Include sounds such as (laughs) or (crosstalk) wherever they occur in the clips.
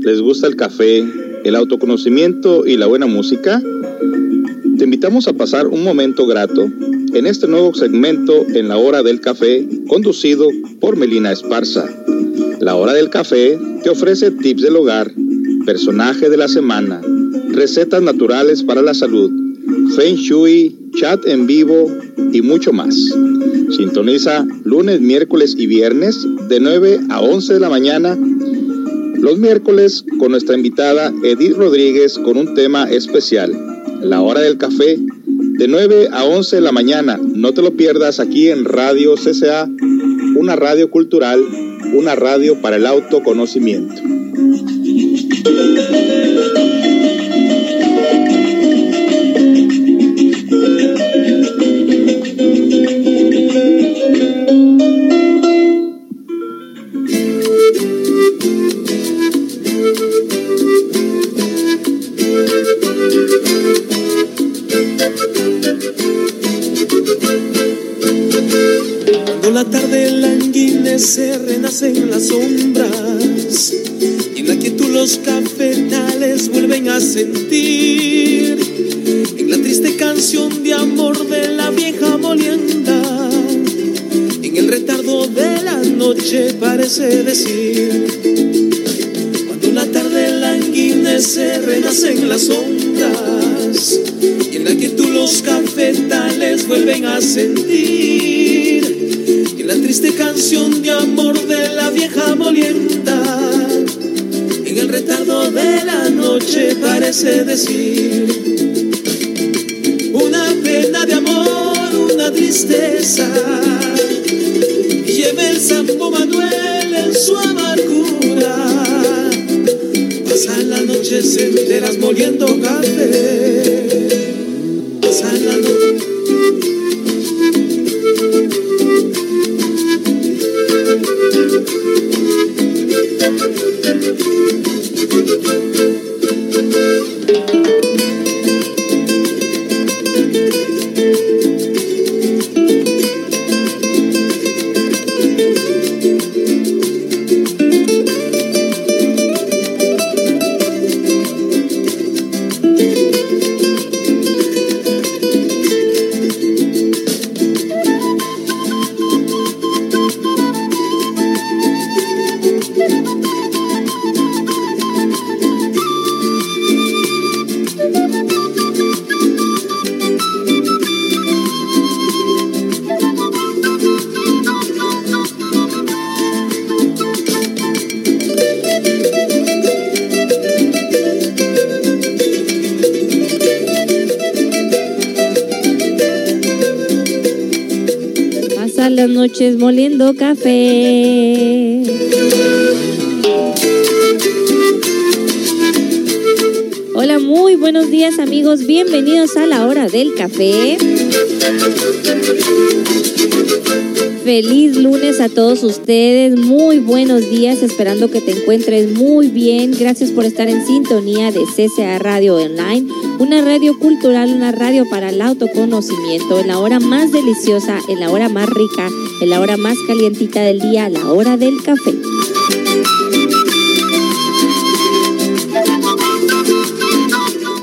¿les gusta el café, el autoconocimiento y la buena música? Te invitamos a pasar un momento grato en este nuevo segmento en la hora del café, conducido por Melina Esparza. La hora del café te ofrece tips del hogar, personaje de la semana, recetas naturales para la salud, feng shui, chat en vivo y mucho más. Sintoniza lunes, miércoles y viernes de 9 a 11 de la mañana. Los miércoles con nuestra invitada Edith Rodríguez con un tema especial. La hora del café de 9 a 11 de la mañana. No te lo pierdas aquí en Radio CCA, una radio cultural, una radio para el autoconocimiento. Decir cuando la tarde languidece, renacen las sombras y en la quietud los cafetales vuelven a sentir la triste canción de amor de la vieja molienda en el retardo de la noche parece decir una pena de amor, una tristeza. Noches enteras moliendo café. Café. Hola, muy buenos días amigos, bienvenidos a la hora del café. Feliz lunes a todos ustedes, muy buenos días, esperando que te encuentres muy bien. Gracias por estar en sintonía de CCA Radio Online, una radio cultural, una radio para el autoconocimiento, en la hora más deliciosa, en la hora más rica, en la hora más calientita del día, la hora del café.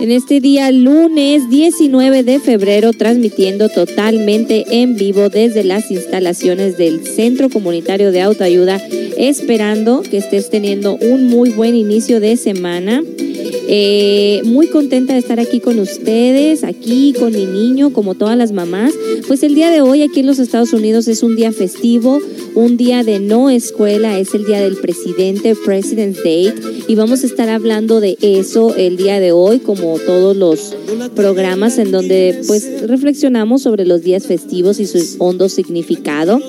en este día lunes 19 de febrero transmitiendo totalmente en vivo desde las instalaciones del Centro Comunitario de Autoayuda, esperando que estés teniendo un muy buen inicio de semana. Eh, muy contenta de estar aquí con ustedes, aquí con mi niño, como todas las mamás. Pues el día de hoy aquí en los Estados Unidos es un día festivo, un día de no escuela, es el día del presidente, President's Day, y vamos a estar hablando de eso el día de hoy, como todos los programas en donde pues reflexionamos sobre los días festivos y su hondo significado.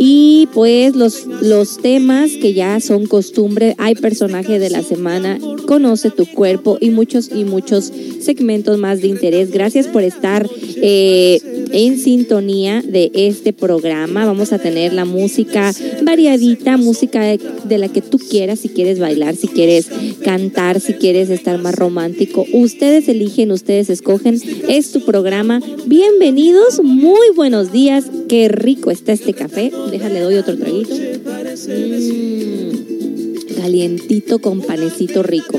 Y pues los, los temas que ya son costumbre, hay personaje de la semana, conoce tu cuerpo y muchos y muchos segmentos más de interés. Gracias por estar eh, en sintonía de este programa. Vamos a tener la música variadita, música de la que tú quieras, si quieres bailar, si quieres cantar, si quieres estar más romántico. Ustedes eligen, ustedes escogen. Es tu programa. Bienvenidos, muy buenos días. Qué rico está este café. Déjale, doy otro traguito. Mm. calientito con panecito rico.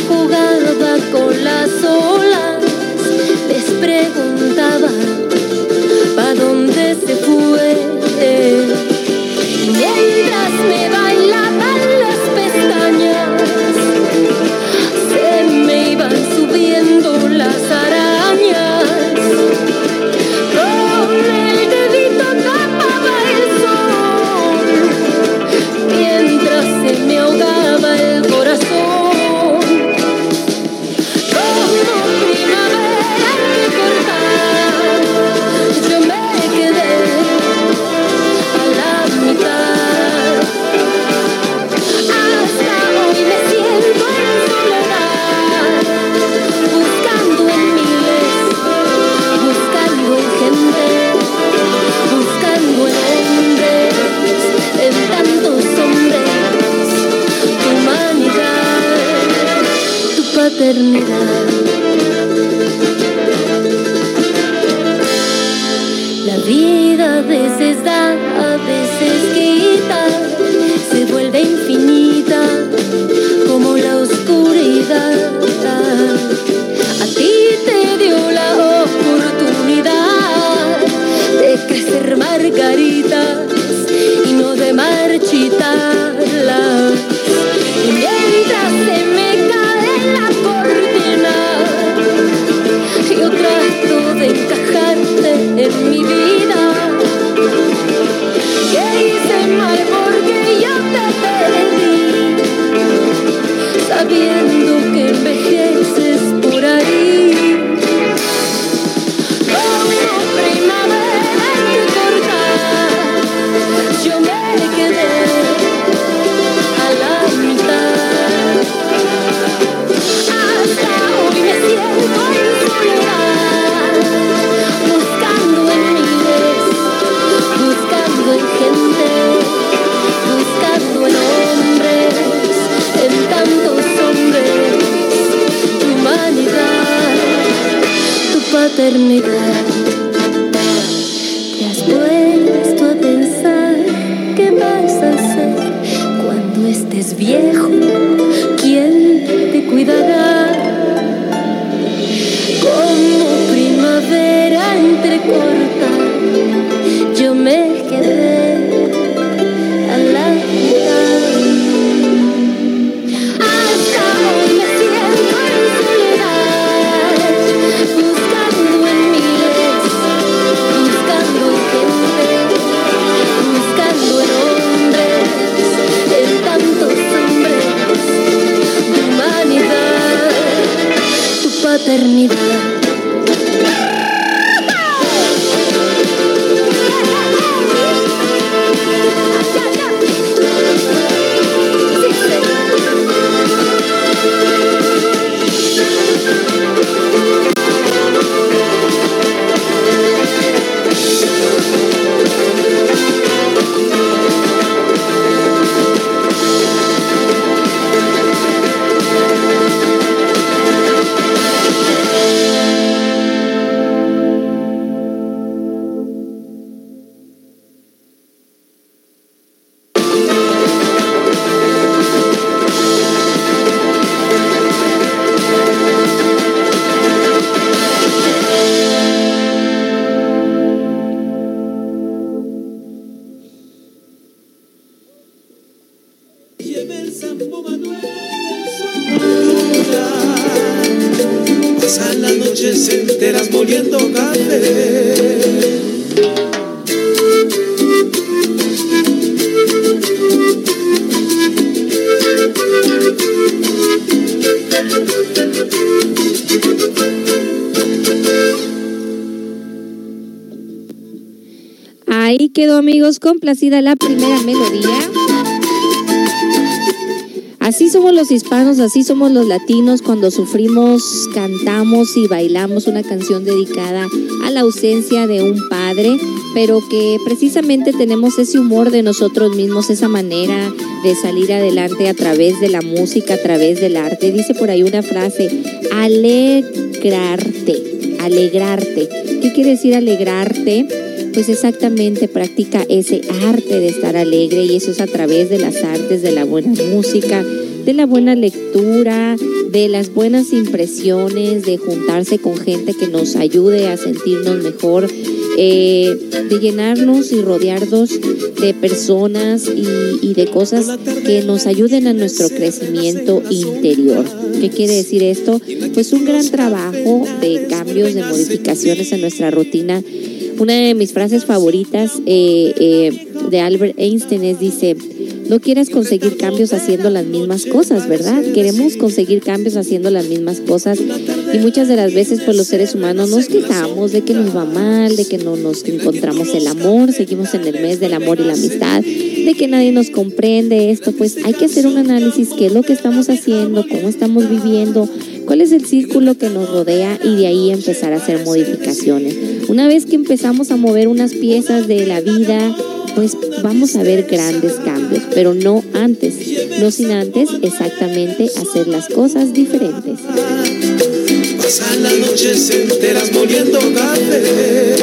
jugado eternidad. Complacida la primera melodía. Así somos los hispanos, así somos los latinos cuando sufrimos, cantamos y bailamos una canción dedicada a la ausencia de un padre, pero que precisamente tenemos ese humor de nosotros mismos, esa manera de salir adelante a través de la música, a través del arte. Dice por ahí una frase, alegrarte, alegrarte. ¿Qué quiere decir alegrarte? Pues exactamente practica ese arte de estar alegre y eso es a través de las artes, de la buena música, de la buena lectura, de las buenas impresiones, de juntarse con gente que nos ayude a sentirnos mejor, eh, de llenarnos y rodearnos de personas y, y, de cosas que nos ayuden a nuestro crecimiento interior. ¿Qué quiere decir esto? Pues un gran trabajo de cambios, de modificaciones en nuestra rutina una de mis frases favoritas eh, eh, de Albert Einstein es, dice, no quieres conseguir cambios haciendo las mismas cosas, ¿verdad? Queremos conseguir cambios haciendo las mismas cosas y muchas de las veces pues los seres humanos nos quejamos de que nos va mal, de que no nos encontramos el amor, seguimos en el mes del amor y la amistad, de que nadie nos comprende esto, pues hay que hacer un análisis, qué es lo que estamos haciendo, cómo estamos viviendo, cuál es el círculo que nos rodea y de ahí empezar a hacer modificaciones. Una vez que empezamos a mover unas piezas de la vida, pues vamos a ver grandes cambios, pero no antes, no sin antes exactamente hacer las cosas diferentes. Pasan las noches enteras moliendo café.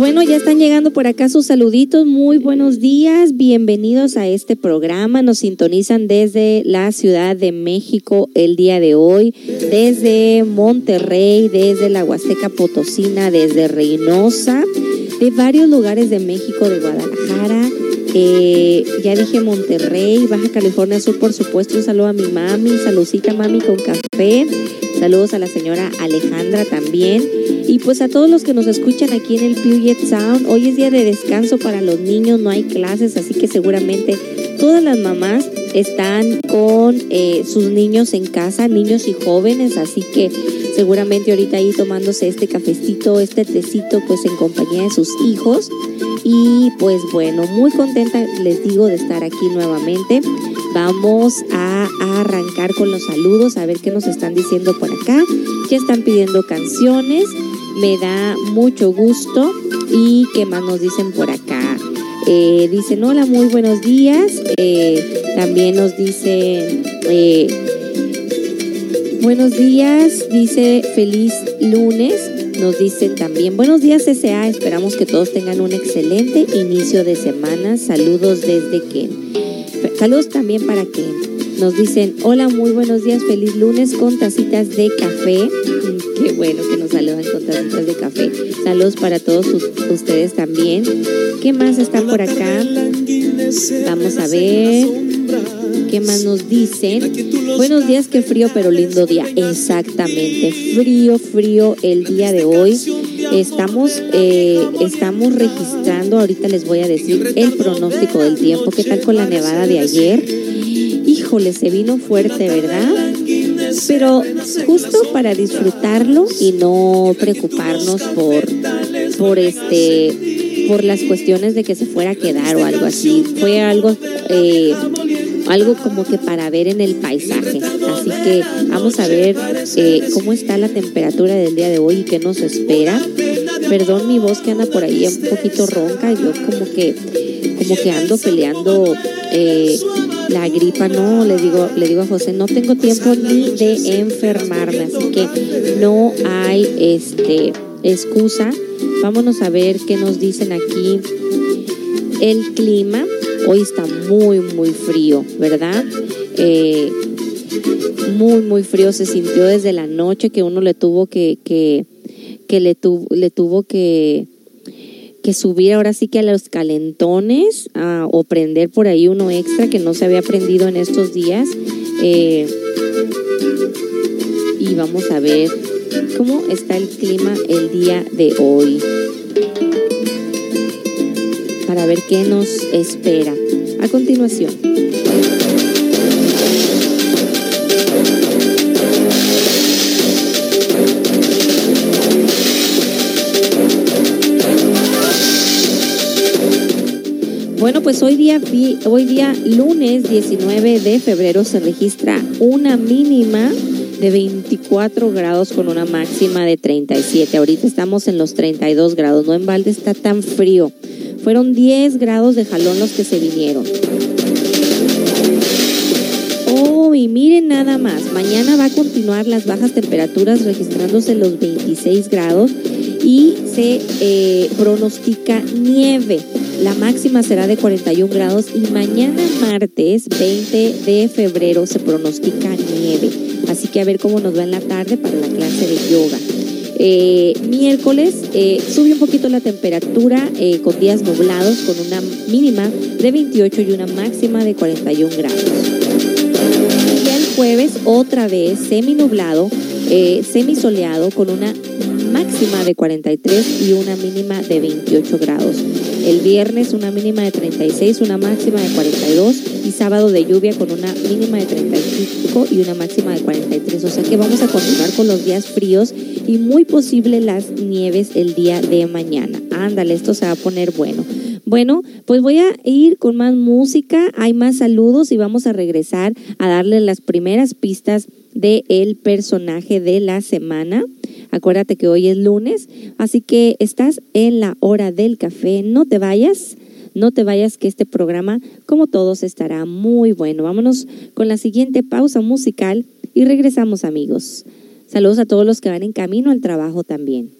Bueno, ya están llegando por acá sus saluditos. Muy buenos días, bienvenidos a este programa. Nos sintonizan desde la Ciudad de México el día de hoy, desde Monterrey, desde la Huasteca Potosina, desde Reynosa, de varios lugares de México, de Guadalajara. Eh, ya dije Monterrey, Baja California Sur, por supuesto. Un saludo a mi mami, saludcita mami con café. Saludos a la señora Alejandra también. Y pues a todos los que nos escuchan aquí en el Puget Sound, hoy es día de descanso para los niños, no hay clases, así que seguramente todas las mamás están con eh, sus niños en casa, niños y jóvenes, así que seguramente ahorita ahí tomándose este cafecito, este tecito, pues en compañía de sus hijos. Y pues bueno, muy contenta les digo de estar aquí nuevamente. Vamos a, arrancar con los saludos, a ver qué nos están diciendo por acá. Ya están pidiendo canciones me da mucho gusto. ¿Y qué más nos dicen por acá? Eh, dicen, hola, muy buenos días. Eh, también nos dicen, eh, buenos días, dice feliz lunes. Nos dicen también, buenos días S.A., esperamos que todos tengan un excelente inicio de semana. Saludos desde Ken. Saludos también para Ken. Nos dicen, hola, muy buenos días, feliz lunes con tacitas de café. (laughs) Qué bueno que nos saludan con tacitas de café. Saludos para todos ustedes también. ¿Qué más está por acá? Vamos a ver. ¿Qué más nos dicen? Buenos días, qué frío, pero lindo día. Exactamente, frío, frío el día de hoy. Estamos, eh, estamos registrando, ahorita les voy a decir el pronóstico del tiempo. ¿Qué tal con la nevada de ayer? Se vino fuerte, ¿verdad? Pero justo para disfrutarlo y no preocuparnos por, por este, por las cuestiones de que se fuera a quedar o algo así. Fue algo, eh, algo como que para ver en el paisaje. Así que vamos a ver eh, cómo está la temperatura del día de hoy y qué nos espera. Perdón mi voz que anda por ahí un poquito ronca, yo como que, como que ando peleando eh, la gripa, no, le digo, le digo a José, no tengo tiempo ni de enfermarme, así que no hay este excusa. Vámonos a ver qué nos dicen aquí. El clima, hoy está muy, muy frío, ¿verdad? Eh, muy, muy frío. Se sintió desde la noche que uno le tuvo que, que, que le, le tuvo que subir ahora sí que a los calentones o prender por ahí uno extra que no se había prendido en estos días. Eh, y vamos a ver cómo está el clima el día de hoy. Para ver qué nos espera. A continuación. Bueno, pues hoy día, hoy día lunes 19 de febrero se registra una mínima de 24 grados con una máxima de 37. Ahorita estamos en los 32 grados, no en balde está tan frío. Fueron 10 grados de jalón los que se vinieron. Oh, y miren nada más, mañana va a continuar las bajas temperaturas registrándose los 26 grados y se eh, pronostica nieve. La máxima será de 41 grados y mañana martes 20 de febrero se pronostica nieve. Así que a ver cómo nos va en la tarde para la clase de yoga. Eh, miércoles eh, sube un poquito la temperatura con días nublados con una mínima de 28 y una máxima de 41 grados. Y el jueves otra vez semi nublado, semi soleado con una máxima de 43 y una mínima de 28 grados. El viernes una mínima de 36, una máxima de 42 y sábado de lluvia con una mínima de 35 y una máxima de 43. O sea que vamos a continuar con los días fríos y muy posible las nieves el día de mañana. Ándale, esto se va a poner bueno. Bueno, pues voy a ir con más música, hay más saludos y vamos a regresar a darle las primeras pistas del el personaje de la semana. Acuérdate que hoy es lunes, así que estás en la hora del café. No te vayas, no te vayas que este programa, como todos, estará muy bueno. Vámonos con la siguiente pausa musical y regresamos amigos. Saludos a todos los que van en camino al trabajo también.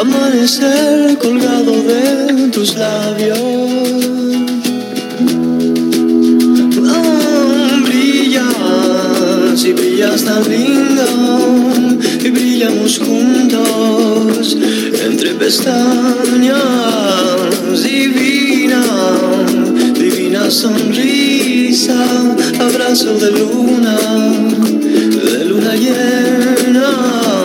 amanecer colgado de tus labios. Oh, brillas y brillas tan lindo y brillamos juntos entre pestañas. Divina, divina sonrisa, abrazo de luna, de luna llena.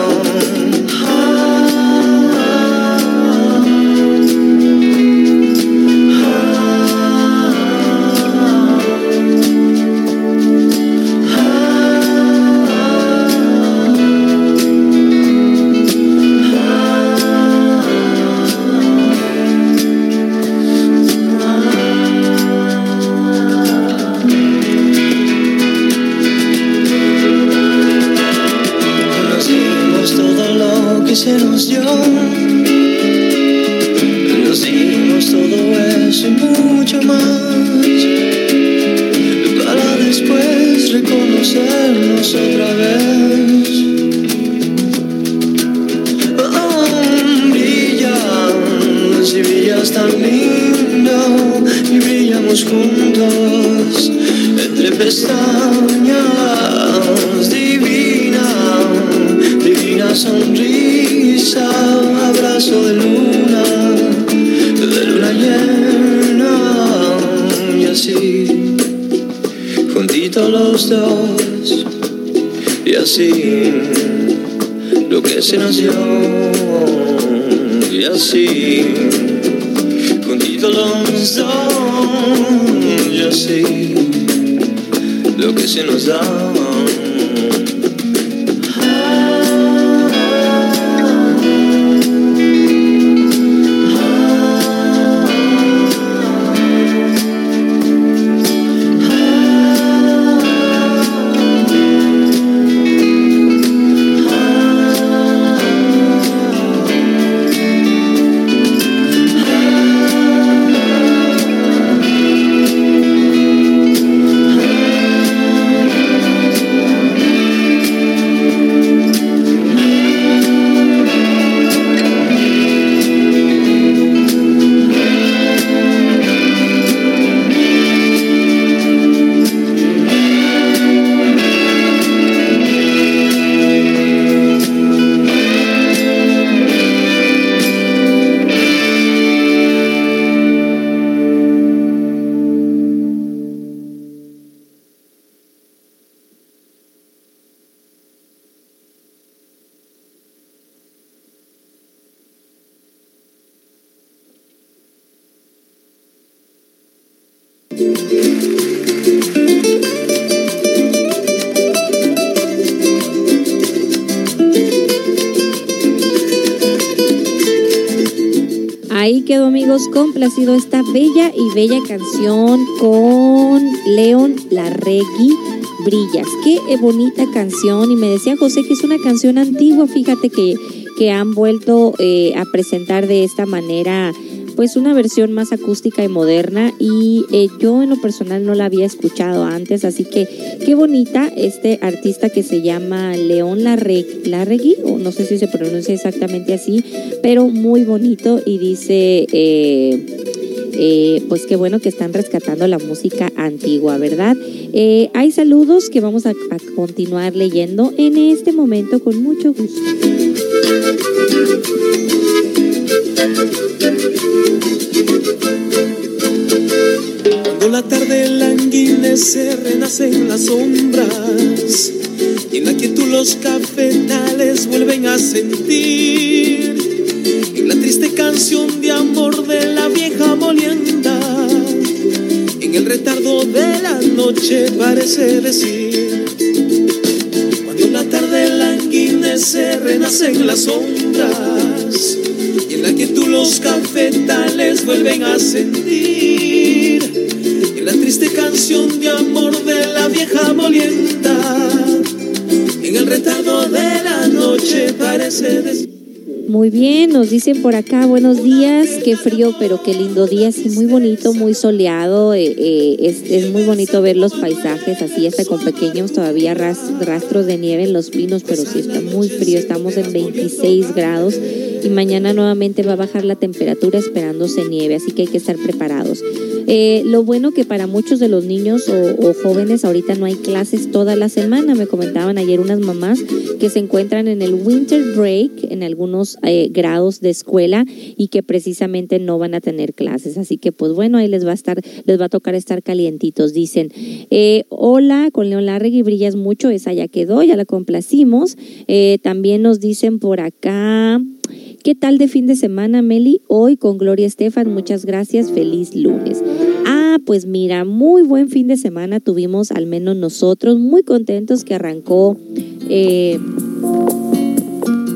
escondido Alonso, yo sé lo que se nos da. Complacido esta bella y bella canción con León Larregui Brillas. Qué bonita canción y me decía José que es una canción antigua, fíjate que, que han vuelto eh, a presentar de esta manera pues una versión más acústica y moderna y eh, yo en lo personal no la había escuchado antes, así que qué bonita este artista que se llama León Larregui, o no sé si se pronuncia exactamente así, pero muy bonito y dice... Eh, eh, pues qué bueno que están rescatando la música antigua, ¿verdad? hay saludos que vamos a, a continuar leyendo en este momento con mucho gusto. La tarde languidece, renacen las sombras y en la quietud los cafetales vuelven a sentir en la triste canción de amor de la vieja molienda. En el retardo de la noche parece decir cuando la tarde languidece, renacen las sombras la que tú los cafetales vuelven a sentir. La triste canción de amor de la vieja molienda, en el retardo de la noche parece decir. Muy bien, nos dicen por acá, buenos días, qué frío, pero qué lindo día, sí, muy bonito, muy soleado, eh, eh, es, es, muy bonito ver los paisajes así, hasta con pequeños todavía rastros de nieve en los pinos, pero sí está muy frío, estamos en 26 grados y mañana nuevamente va a bajar la temperatura esperándose nieve, así que hay que estar preparados. Eh, lo bueno que para muchos de los niños o, jóvenes ahorita no hay clases toda la semana. Me comentaban ayer unas mamás que se encuentran en el winter break en algunos eh, grados de escuela y que precisamente no van a tener clases. Así que pues bueno, ahí les va a estar, les va a tocar estar calientitos. Dicen, eh, hola, con León Larregui brillas mucho, esa ya quedó, ya la complacimos. también nos dicen por acá. ¿Qué tal de fin de semana, Meli? Hoy con Gloria Estefan, muchas gracias, feliz lunes. Ah, pues mira, muy buen fin de semana tuvimos, al menos nosotros, muy contentos que arrancó eh,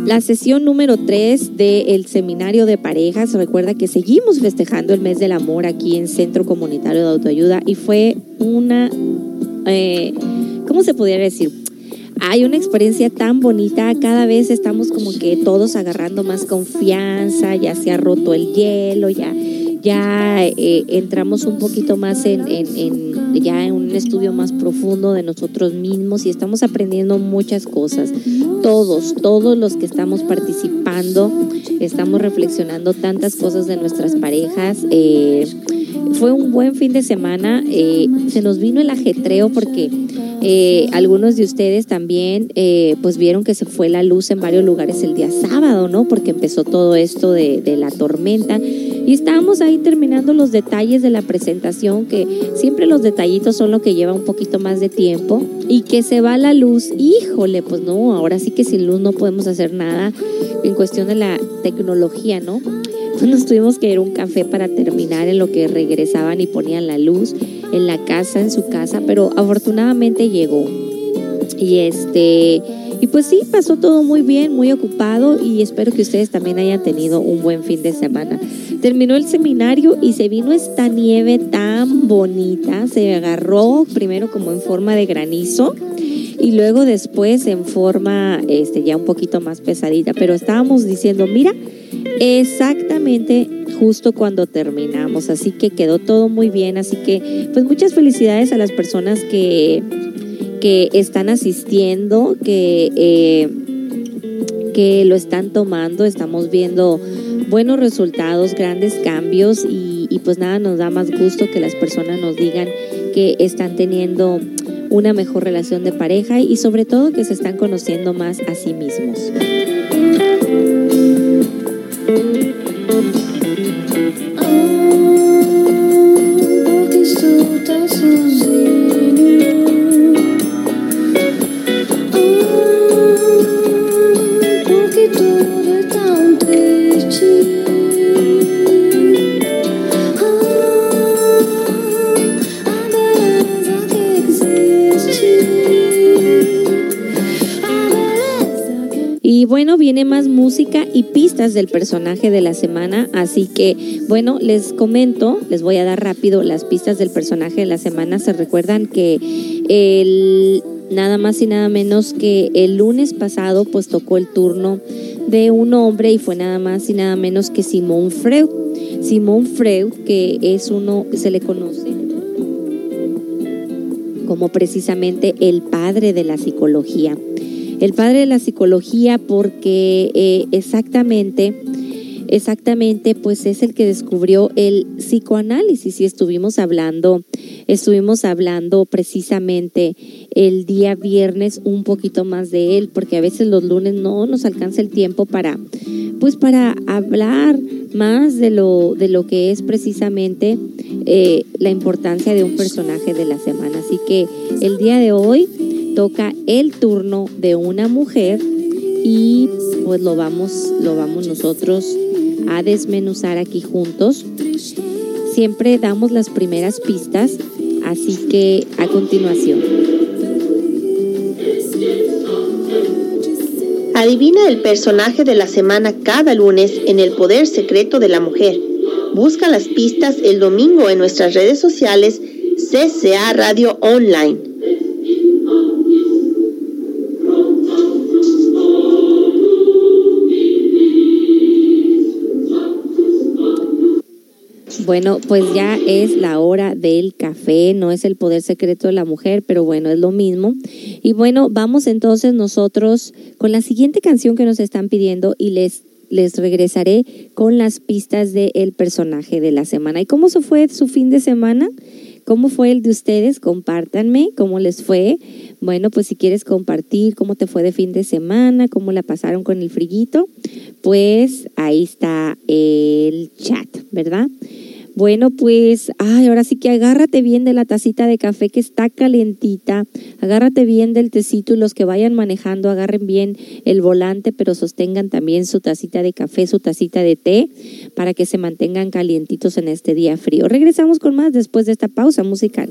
la sesión número 3 del seminario de parejas. Recuerda que seguimos festejando el mes del amor aquí en Centro Comunitario de Autoayuda y fue una, eh, ¿cómo se podría decir? Hay una experiencia tan bonita, cada vez estamos como que todos agarrando más confianza, ya se ha roto el hielo, ya, ya eh, entramos un poquito más en, ya en un estudio más profundo de nosotros mismos y estamos aprendiendo muchas cosas. Todos, todos los que estamos participando, estamos reflexionando tantas cosas de nuestras parejas. Eh, fue un buen fin de semana, eh, se nos vino el ajetreo porque eh, algunos de ustedes también eh, pues vieron que se fue la luz en varios lugares el día sábado, ¿no? Porque empezó todo esto de, de la tormenta y estábamos ahí terminando los detalles de la presentación, que siempre los detallitos son lo que lleva un poquito más de tiempo y que se va la luz, híjole, pues no, ahora sí que sin luz no podemos hacer nada en cuestión de la tecnología, ¿no? Nos tuvimos que ir a un café para terminar en lo que regresaban y ponían la luz en la casa, en su casa, pero afortunadamente llegó. Y este, y pues sí, pasó todo muy bien, muy ocupado y espero que ustedes también hayan tenido un buen fin de semana. Terminó el seminario y se vino esta nieve tan bonita, se agarró primero como en forma de granizo y luego después en forma este ya un poquito más pesadita, pero estábamos diciendo, mira, exactamente justo cuando terminamos. Así que quedó todo muy bien. Así que pues muchas felicidades a las personas que, que están asistiendo, que, eh, que lo están tomando. Estamos viendo buenos resultados, grandes cambios y, y pues nada, nos da más gusto que las personas nos digan que están teniendo una mejor relación de pareja y sobre todo que se están conociendo más a sí mismos. tanto, tão. Bueno, viene más música y pistas del personaje de la semana. Así que, bueno, les comento, les voy a dar rápido las pistas del personaje de la semana. Se recuerdan que nada más y nada menos que el lunes pasado, pues tocó el turno de un hombre y fue nada más y nada menos que Simón Freud. Simón Freud, que es uno que se le conoce como precisamente el padre de la psicología. El padre de la psicología porque eh, exactamente, exactamente, pues es el que descubrió el psicoanálisis y estuvimos hablando, estuvimos hablando precisamente el día viernes un poquito más de él, porque a veces los lunes no nos alcanza el tiempo para, pues para hablar más de lo, de lo que es precisamente eh, la importancia de un personaje de la semana. Así que el día de hoy toca el turno de una mujer y pues lo vamos, lo vamos nosotros a desmenuzar aquí juntos. Siempre damos las primeras pistas, así que a continuación. Adivina el personaje de la semana cada lunes en El Poder Secreto de la Mujer. Busca las pistas el domingo en nuestras redes sociales CCA Radio Online. Bueno, pues ya es la hora del café, no es el poder secreto de la mujer, pero bueno, es lo mismo. Y bueno, vamos entonces nosotros con la siguiente canción que nos están pidiendo y les, les regresaré con las pistas del personaje de la semana. ¿Y cómo se fue su fin de semana? ¿Cómo fue el de ustedes? Compártanme cómo les fue. Bueno, pues si quieres compartir cómo te fue de fin de semana, cómo la pasaron con el friguito, pues ahí está el chat, ¿verdad? Bueno, pues, ay, ahora sí que agárrate bien de la tacita de café que está calentita, agárrate bien del tecito y los que vayan manejando agarren bien el volante, pero sostengan también su tacita de café, su tacita de té, para que se mantengan calientitos en este día frío. Regresamos con más después de esta pausa musical.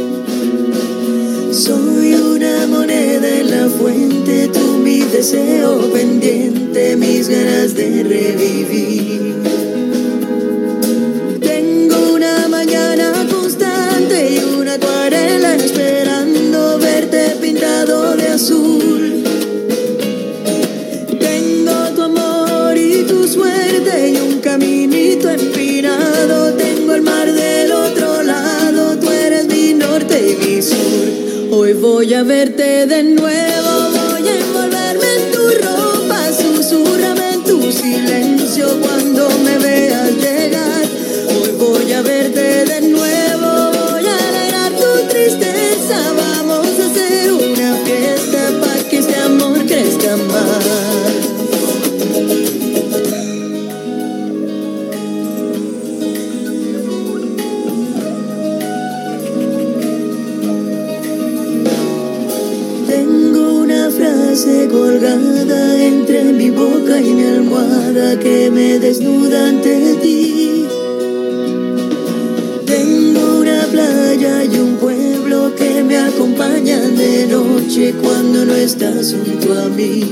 Soy una moneda en la fuente, tú mi deseo pendiente, mis ganas de revivir. Tengo una mañana voy a verte de nuevo, boca y mi almohada que me desnuda ante ti. Tengo una playa y un pueblo que me acompañan de noche cuando no estás junto a mí.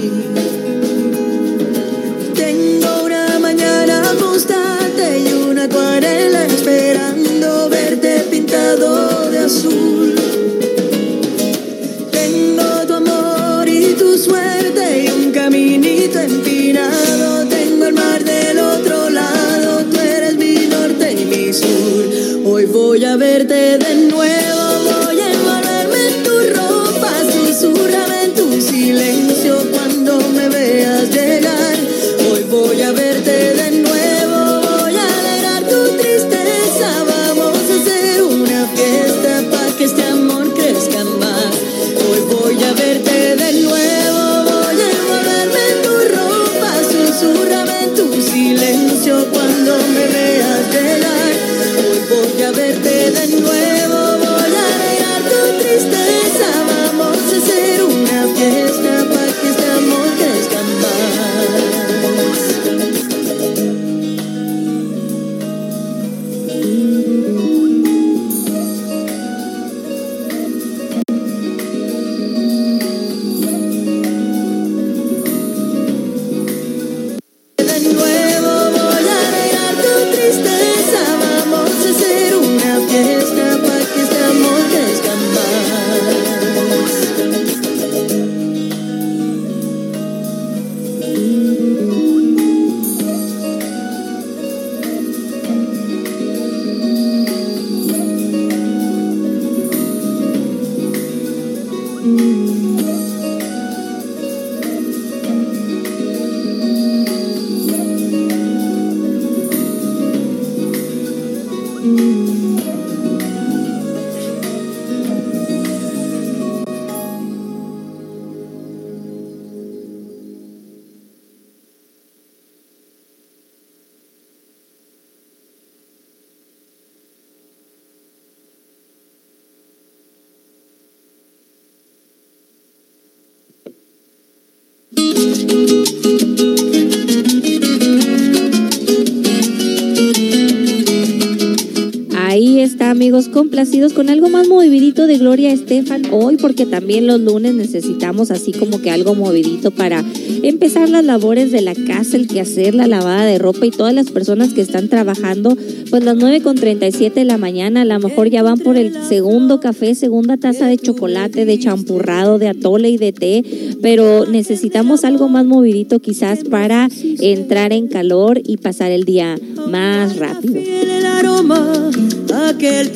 Amigos, complacidos con algo más movidito de Gloria Estefan hoy, porque también los lunes necesitamos así como que algo movidito para empezar las labores de la casa, el quehacer, la lavada de ropa y todas las personas que están trabajando, pues las 9 con 37 de la mañana, a lo mejor ya van por el segundo café, segunda taza de chocolate, de champurrado, de atole y de té, pero necesitamos algo más movidito quizás para entrar en calor y pasar el día más rápido.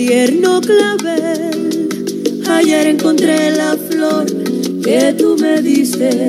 Tierno clavel. Ayer encontré la flor que tú me diste.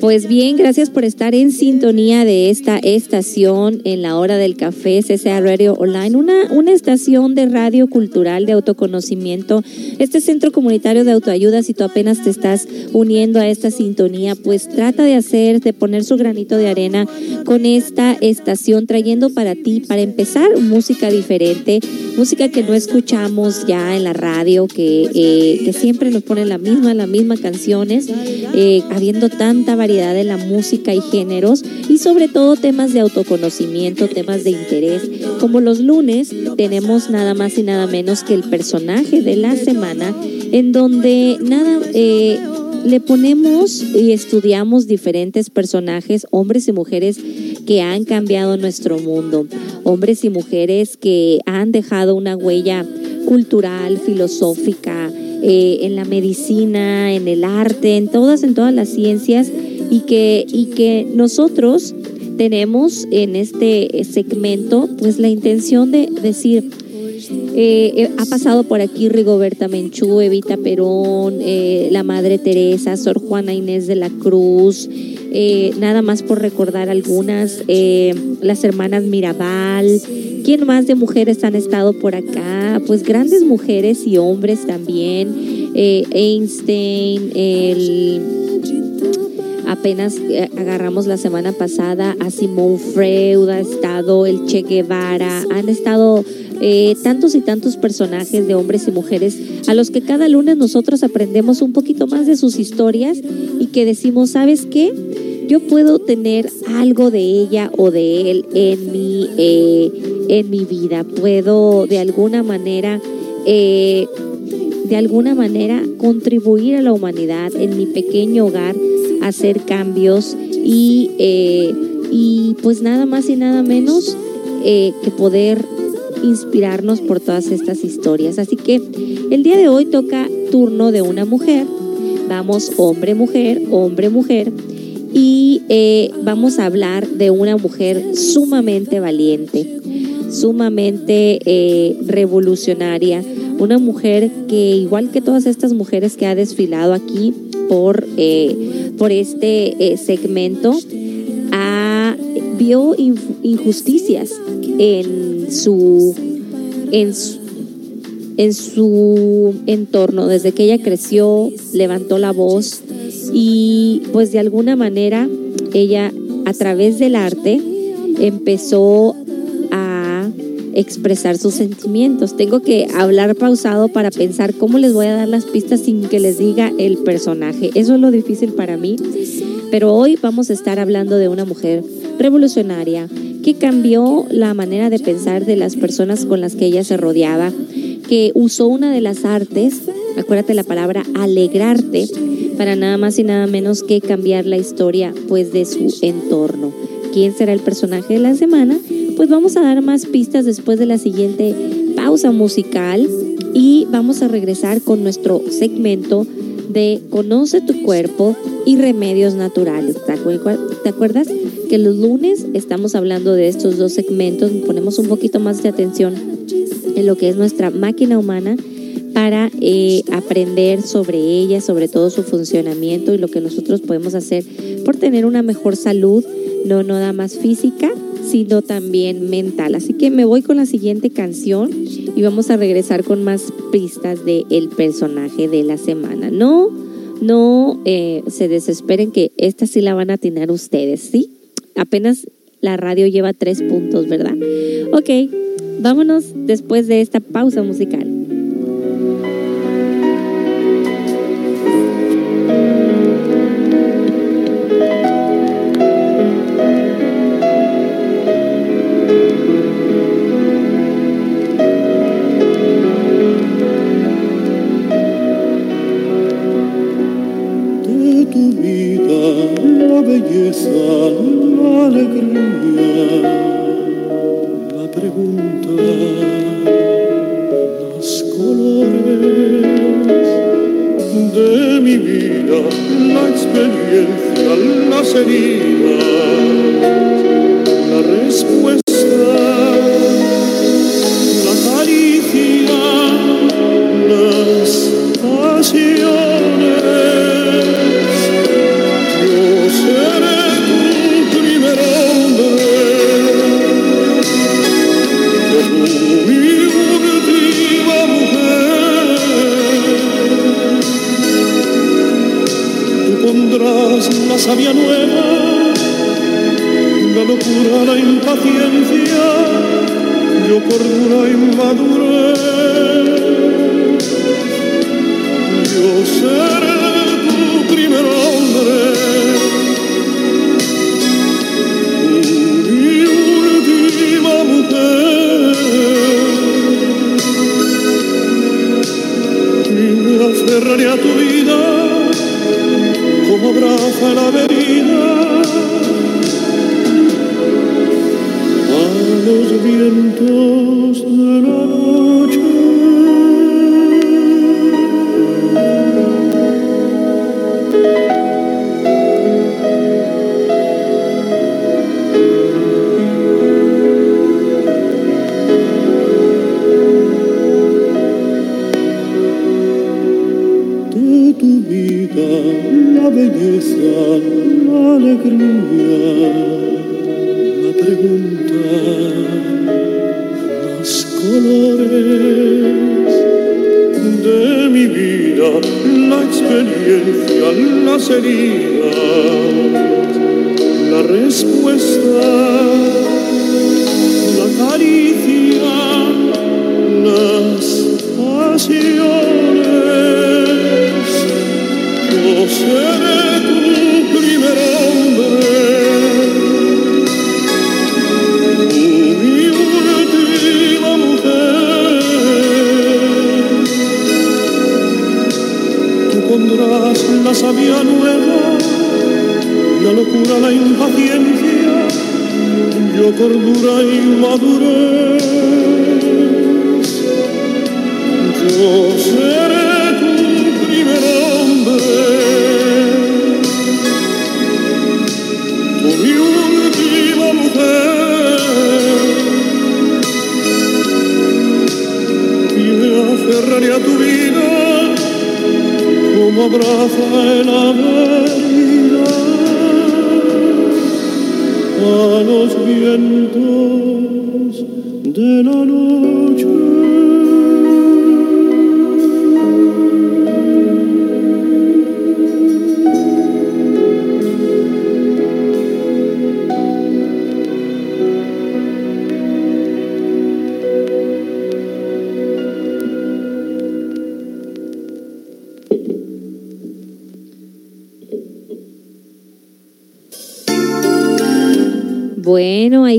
Pues bien, gracias por estar en sintonía de esta estación en la hora del café CCA Radio Online, una, una estación de radio cultural de autoconocimiento. Este centro comunitario de autoayuda, si tú apenas te estás uniendo a esta sintonía, pues trata de hacer, de poner su granito de arena con esta estación, trayendo para ti, para empezar, música diferente, música que no escuchamos ya en la radio, que, eh, que siempre nos ponen la misma, las mismas canciones, eh, habiendo tanta variedad de la música y géneros, y sobre todo temas de autoconocimiento, temas de interés. Como los lunes tenemos nada más y nada menos que el personaje de la semana, en donde nada... eh, le ponemos y estudiamos diferentes personajes, hombres y mujeres que han cambiado nuestro mundo, hombres y mujeres que han dejado una huella cultural, filosófica, eh, en la medicina, en el arte, en todas, en todas las ciencias, y que, y que nosotros tenemos en este segmento pues la intención de decir, eh, eh, ha pasado por aquí Rigoberta Menchú, Evita Perón, eh, la Madre Teresa, Sor Juana Inés de la Cruz, eh, nada más por recordar algunas, eh, las hermanas Mirabal, ¿quién más de mujeres han estado por acá? Pues grandes mujeres y hombres también, eh, Einstein, el apenas eh, agarramos la semana pasada a Simón Freud, ha estado el Che Guevara, han estado eh, tantos y tantos personajes de hombres y mujeres a los que cada lunes nosotros aprendemos un poquito más de sus historias y que decimos, ¿sabes qué? Yo puedo tener algo de ella o de él en mi, eh, en mi vida, puedo de alguna manera... eh, de alguna manera contribuir a la humanidad en mi pequeño hogar, hacer cambios y, y pues nada más y nada menos que poder inspirarnos por todas estas historias. Así que el día de hoy toca turno de una mujer. Vamos hombre, mujer, hombre, mujer. Y eh, vamos a hablar de una mujer sumamente valiente, sumamente eh, revolucionaria, una mujer que igual que todas estas mujeres que ha desfilado aquí por, eh, por este segmento, ha- vio injusticias en su, en en su entorno, desde que ella creció, levantó la voz y pues de alguna manera ella a través del arte empezó a expresar sus sentimientos. Tengo que hablar pausado para pensar cómo les voy a dar las pistas sin que les diga el personaje. Eso es lo difícil para mí. Pero hoy vamos a estar hablando de una mujer revolucionaria que cambió la manera de pensar de las personas con las que ella se rodeaba, que usó una de las artes, acuérdate la palabra alegrarte, para nada más y nada menos que cambiar la historia pues de su entorno. ¿Quién será el personaje de la semana? Pues vamos a dar más pistas después de la siguiente pausa musical y vamos a regresar con nuestro segmento de Conoce tu cuerpo y remedios naturales. ¿Te acuer- ¿Te acuerdas que los lunes estamos hablando de estos dos segmentos? Ponemos un poquito más de atención en lo que es nuestra máquina humana para eh, aprender sobre ella, sobre todo su funcionamiento y lo que nosotros podemos hacer por tener una mejor salud, no nada más física, sino también mental. Así que me voy con la siguiente canción y vamos a regresar con más pistas del personaje de la semana. No, no eh, se desesperen que esta sí la van a tener ustedes, ¿sí? Apenas la radio lleva tres puntos, ¿verdad? Ok, vámonos después de esta pausa musical. La belleza, la alegría, la pregunta, los colores de mi vida, la experiencia, las heridas, la respuesta, savia nueva, la locura, la impaciencia, yo cordura y madurez. Yo seré tu primer hombre, mi última mujer. Y me aferraré a tu vida abraza la avenida a los vientos la pregunta, los colores de mi vida, la experiencia, las heridas,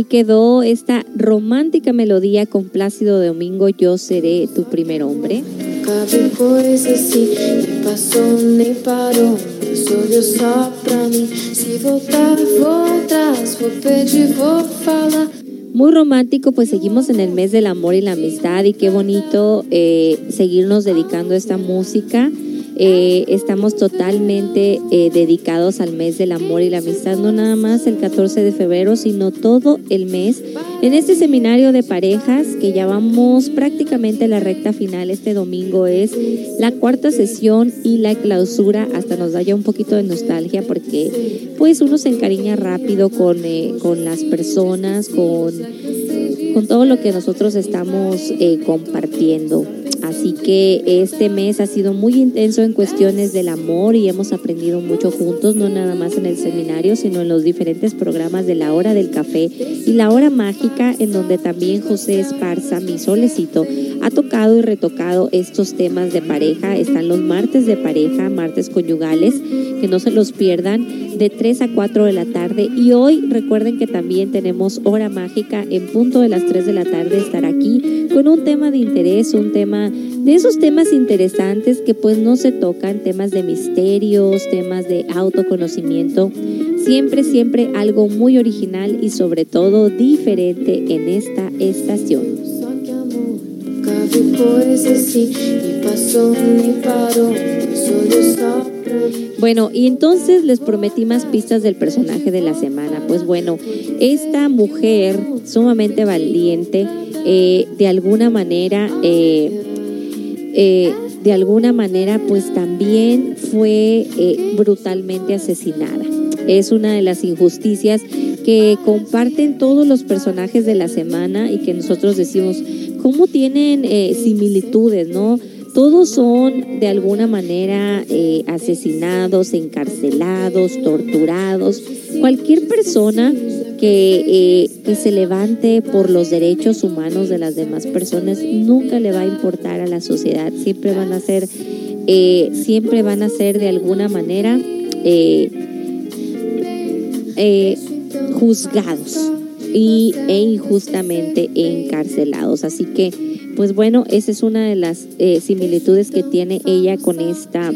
ahí quedó esta romántica melodía con Plácido Domingo, Yo seré tu primer hombre. Muy romántico, pues seguimos en el mes del amor y la amistad y qué bonito eh, seguirnos dedicando a esta música. Eh, estamos totalmente eh, dedicados al mes del amor y la amistad, no nada más el 14 de febrero, sino todo el mes. En este seminario de parejas, que ya vamos prácticamente a la recta final, este domingo es la cuarta sesión y la clausura, hasta nos da ya un poquito de nostalgia porque pues uno se encariña rápido con, eh, con las personas, con, con todo lo que nosotros estamos eh, compartiendo. Así que este mes ha sido muy intenso en cuestiones del amor y hemos aprendido mucho juntos, no nada más en el seminario, sino en los diferentes programas de la hora del café y la hora mágica, en donde también José Esparza, mi solecito, ha tocado y retocado estos temas de pareja. Están los martes de pareja, martes conyugales, que no se los pierdan, de 3 a 4 de la tarde. Y hoy recuerden que también tenemos hora mágica en punto de las 3 de la tarde estar aquí con un tema de interés, un tema de esos temas interesantes que pues no se tocan, temas de misterios, temas de autoconocimiento. Siempre, siempre algo muy original y sobre todo diferente en esta estación. Bueno, y entonces les prometí más pistas del personaje de la semana. Pues bueno, esta mujer sumamente valiente, eh, de alguna manera, eh, eh, de alguna manera, pues también fue eh, brutalmente asesinada. Es una de las injusticias que comparten todos los personajes de la semana y que nosotros decimos, ¿cómo tienen eh, similitudes, no? Todos son de alguna manera eh, asesinados, encarcelados, torturados. Cualquier persona que, eh, que se levante por los derechos humanos de las demás personas nunca le va a importar a la sociedad. Siempre van a ser, eh, siempre van a ser de alguna manera eh, juzgados y, e injustamente encarcelados. Así que, pues bueno, esa es una de las eh, similitudes que tiene ella con esta,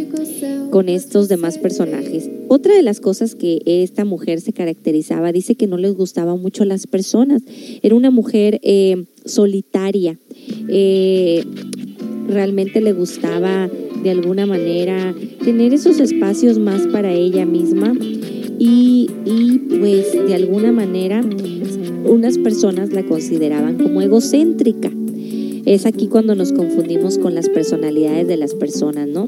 con estos demás personajes. Otra de las cosas que esta mujer se caracterizaba, dice que no les gustaban mucho las personas. Era una mujer eh, solitaria. Eh, realmente le gustaba de alguna manera tener esos espacios más para ella misma y, y, pues de alguna manera unas personas la consideraban como egocéntrica. Es aquí cuando nos confundimos con las personalidades de las personas, ¿no?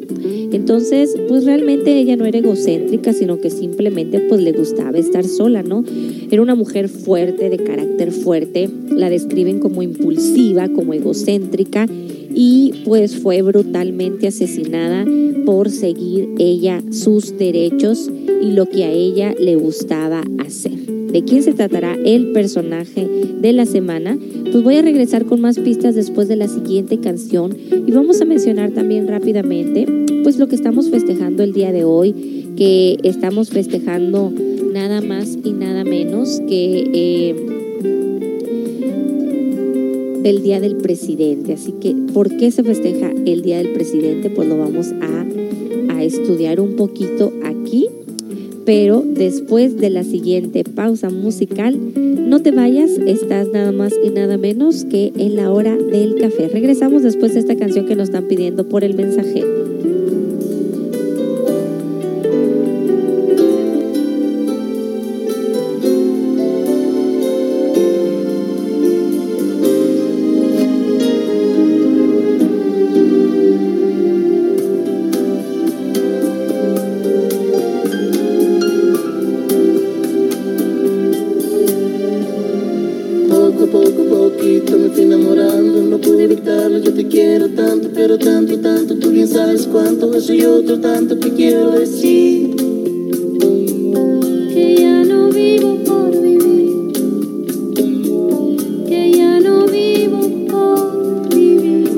Entonces, pues realmente ella no era egocéntrica, sino que simplemente pues le gustaba estar sola, ¿no? Era una mujer fuerte, de carácter fuerte, la describen como impulsiva, como egocéntrica y pues fue brutalmente asesinada por seguir ella sus derechos y lo que a ella le gustaba hacer. ¿De quién se tratará el personaje de la semana? Pues voy a regresar con más pistas después de la siguiente canción y vamos a mencionar también rápidamente pues lo que estamos festejando el día de hoy, que estamos festejando nada más y nada menos que eh, el Día del Presidente. Así que, ¿por qué se festeja el Día del Presidente? Pues lo vamos a, a estudiar un poquito aquí. Pero después de la siguiente pausa musical, no te vayas, estás nada más y nada menos que en la hora del café. Regresamos después de esta canción que nos están pidiendo por el mensajero. Cuánto, eso y otro tanto que quiero decir. Que ya no vivo por vivir. Que ya no vivo por vivir.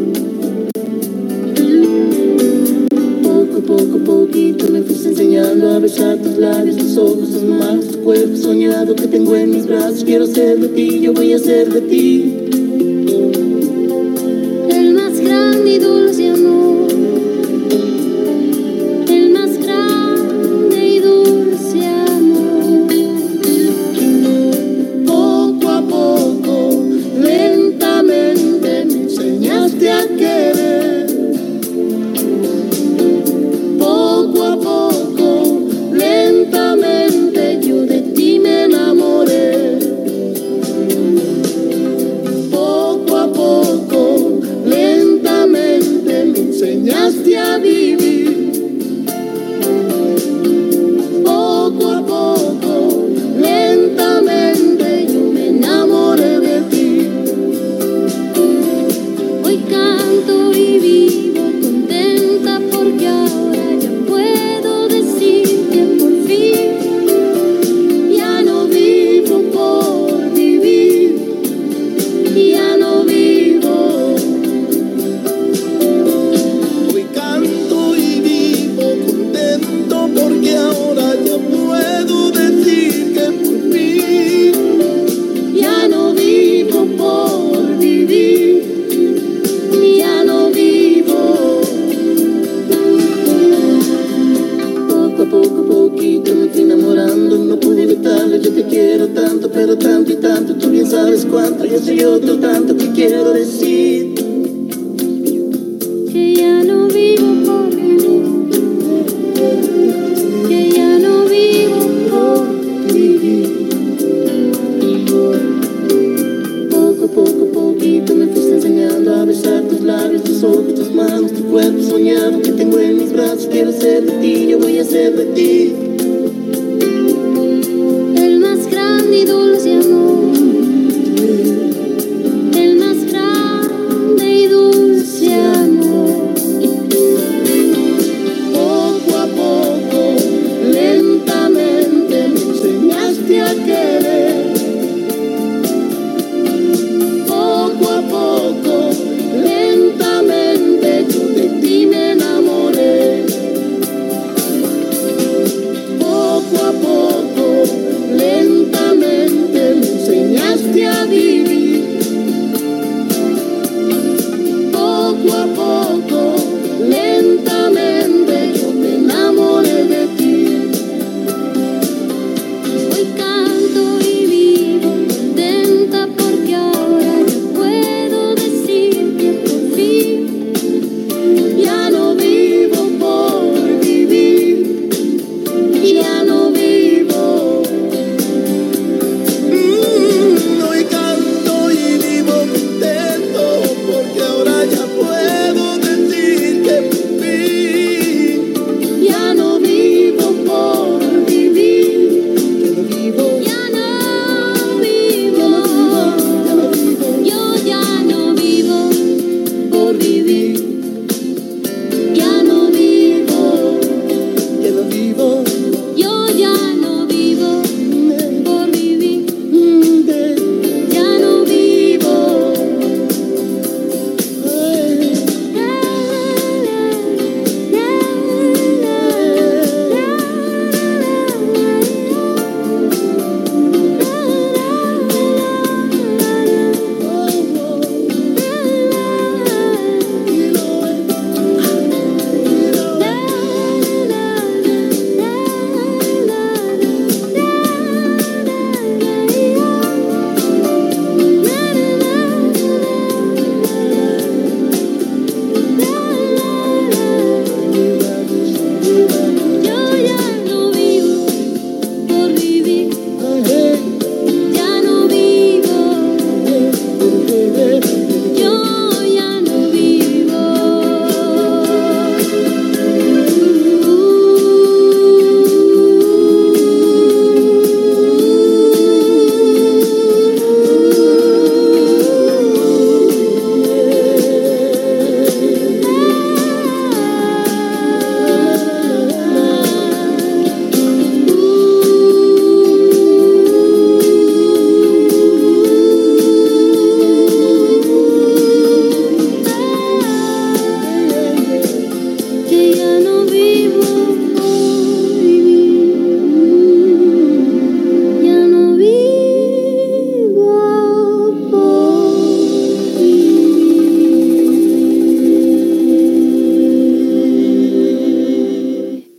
Poco a poco, poquito me fuiste enseñando a besar tus labios, tus ojos, tus manos, tu cuerpo soñado que tengo en mis brazos. Quiero ser de ti, yo voy a ser de ti.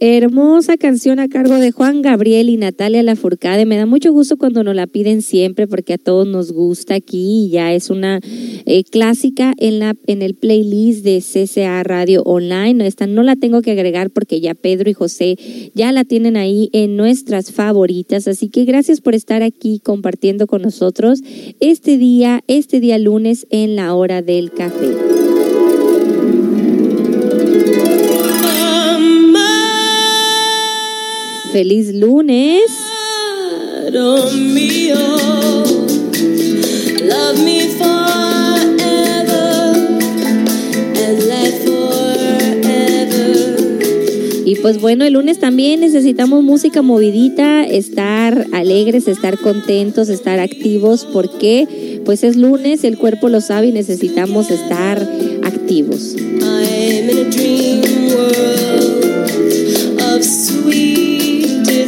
Hermosa canción a cargo de Juan Gabriel y Natalia Lafourcade. Me da mucho gusto cuando nos la piden siempre porque a todos nos gusta aquí y ya es una eh, clásica en, la, en el playlist de CCA Radio Online. Esta no la tengo que agregar porque ya Pedro y José ya la tienen ahí en nuestras favoritas. Así que gracias por estar aquí compartiendo con nosotros este día, este día lunes en la hora del café. Feliz lunes. Y pues bueno, el lunes también necesitamos música movidita, estar alegres, estar contentos, estar activos, porque pues es lunes, el cuerpo lo sabe y necesitamos estar activos.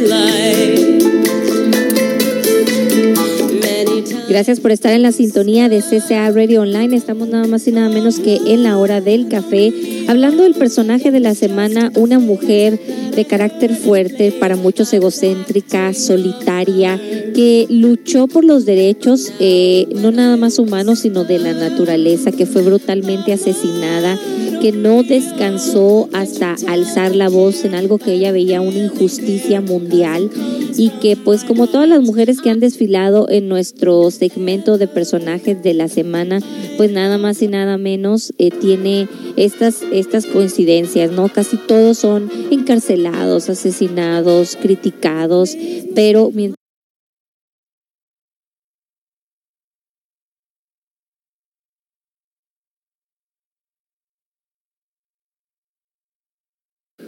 life. Gracias por estar en la sintonía de CCA Radio Online. Estamos nada más y nada menos que en la hora del café, hablando del personaje de la semana, una mujer de carácter fuerte, para muchos egocéntrica, solitaria, que luchó por los derechos, eh, no nada más humanos, sino de la naturaleza, que fue brutalmente asesinada que no descansó hasta alzar la voz en algo que ella veía una injusticia mundial y que pues como todas las mujeres que han desfilado en nuestro segmento de personajes de la semana, pues nada más y nada menos eh, tiene estas, estas coincidencias, ¿no? Casi todos son encarcelados, asesinados, criticados, pero mientras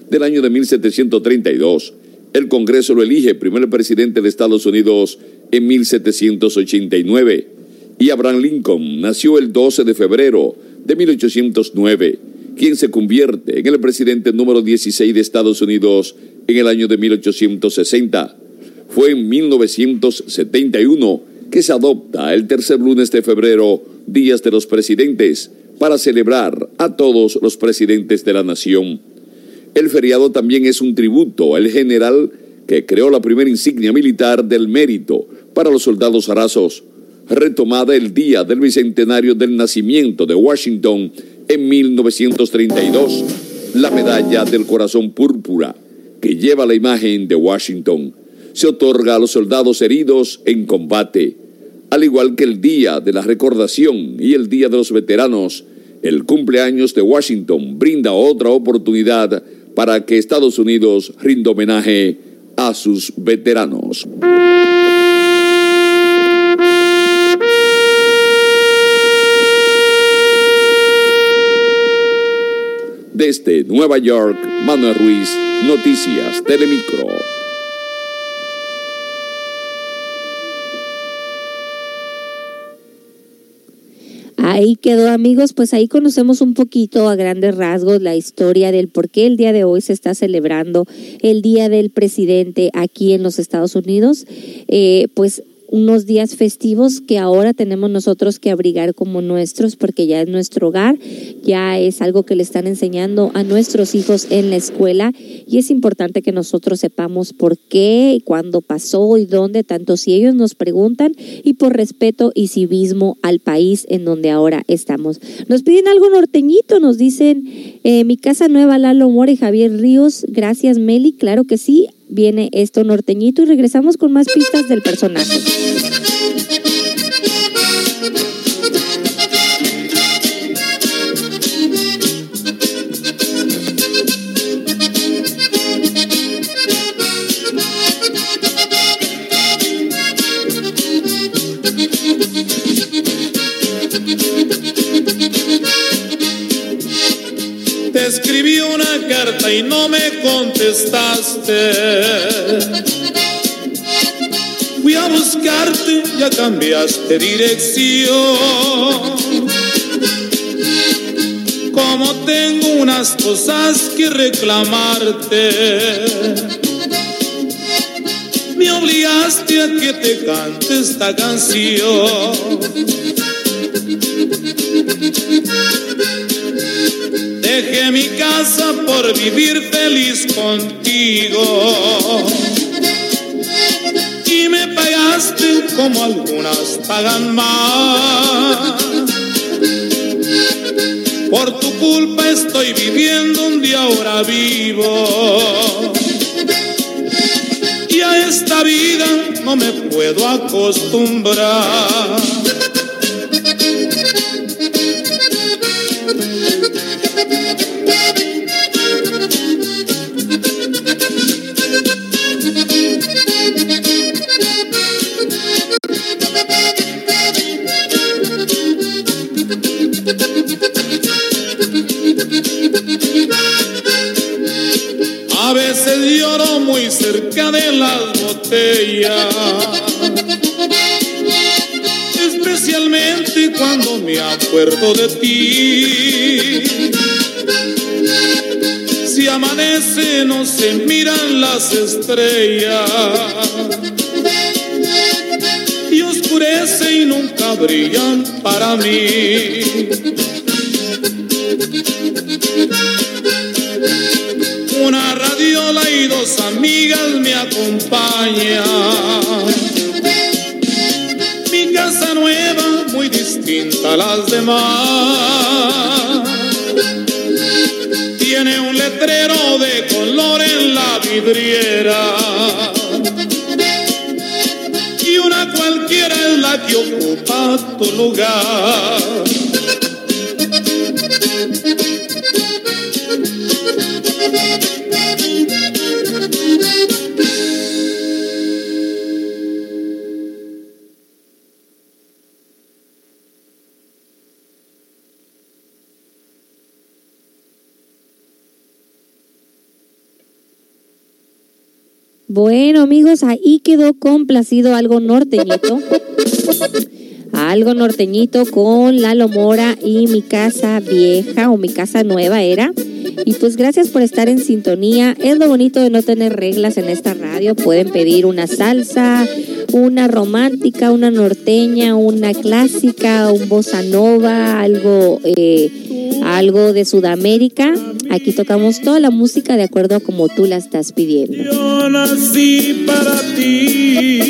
del año de 1732. El Congreso lo elige primer presidente de Estados Unidos en 1789. Y Abraham Lincoln nació el 12 de febrero de 1809, quien se convierte en el presidente número 16 de Estados Unidos en el año de 1860. Fue en 1971 que se adopta el tercer lunes de febrero, Días de los Presidentes, para celebrar a todos los presidentes de la nación. El feriado también es un tributo al general que creó la primera insignia militar del mérito para los soldados arazos, retomada el día del bicentenario del nacimiento de Washington en 1932, la medalla del corazón púrpura, que lleva la imagen de Washington, se otorga a los soldados heridos en combate, al igual que el Día de la Recordación y el Día de los Veteranos, el cumpleaños de Washington brinda otra oportunidad para que Estados Unidos rinda homenaje a sus veteranos. Desde Nueva York, Manuel Ruiz, Noticias Telemicro. Ahí quedó amigos, pues ahí conocemos un poquito a grandes rasgos la historia del por qué el día de hoy se está celebrando el Día del Presidente aquí en los Estados Unidos. Eh, pues unos días festivos que ahora tenemos nosotros que abrigar como nuestros porque ya es nuestro hogar, ya es algo que le están enseñando a nuestros hijos en la escuela. Y es importante que nosotros sepamos por qué, cuándo pasó y dónde, tanto si ellos nos preguntan y por respeto y civismo al país en donde ahora estamos. Nos piden algo norteñito, nos dicen eh, mi casa nueva Lalo Mora y Javier Ríos, gracias Meli, claro que sí, viene esto norteñito y regresamos con más pistas del personaje. Una carta y no me contestaste. Fui a buscarte, ya cambiaste dirección. Como tengo unas cosas que reclamarte, me obligaste a que te cante esta canción. Déjeme mi casa por vivir feliz contigo. Y me pagaste como algunas pagan más. Por tu culpa estoy viviendo un día ahora vivo. Y a esta vida no me puedo acostumbrar. De ti. Si amanece no se miran las estrellas y oscurece y nunca brillan para mí. Una radiola y dos amigas me acompañan. Tiene un letrero de color en la vidriera. Y una cualquiera es la que ocupa tu lugar. Complacido algo norteñito. Algo norteñito con Lalo Mora y mi casa vieja o mi casa nueva era. Y pues gracias por estar en sintonía. Es lo bonito de no tener reglas en esta radio. Pueden pedir una salsa, una romántica, una norteña, una clásica, un bossa nova, algo, eh, algo de Sudamérica. Aquí tocamos toda la música de acuerdo a como tú la estás pidiendo. Yo nací para ti.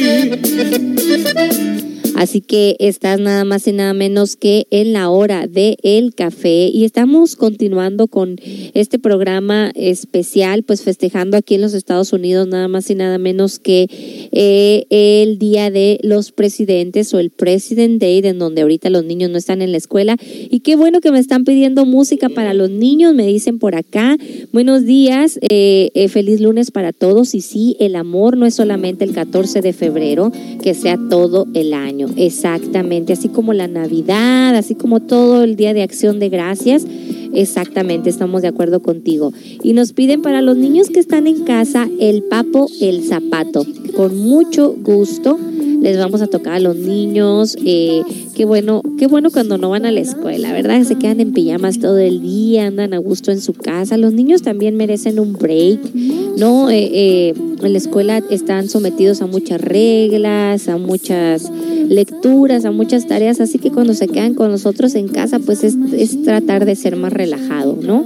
Así que estás nada más y nada menos que en la hora de el café y estamos continuando con este programa especial, pues festejando aquí en los Estados Unidos nada más y nada menos que eh, el Día de los Presidentes o el President Day, en donde ahorita los niños no están en la escuela. Y qué bueno que me están pidiendo música para los niños, me dicen por acá. Buenos días, eh, eh, feliz lunes para todos. Y sí, el amor no es solamente el 14 de febrero, que sea todo el año. Exactamente, así como la Navidad, así como todo el Día de Acción de Gracias. Exactamente, estamos de acuerdo contigo. Y nos piden para los niños que están en casa el papo, el zapato. Con mucho gusto les vamos a tocar a los niños. Eh, qué bueno, qué bueno cuando no van a la escuela, ¿verdad? Se quedan en pijamas todo el día, andan a gusto en su casa. Los niños también merecen un break, ¿no? Eh, eh, en la escuela están sometidos a muchas reglas, a muchas lecturas, a muchas tareas, así que cuando se quedan con nosotros en casa, pues es, es tratar de ser más relajado, ¿no?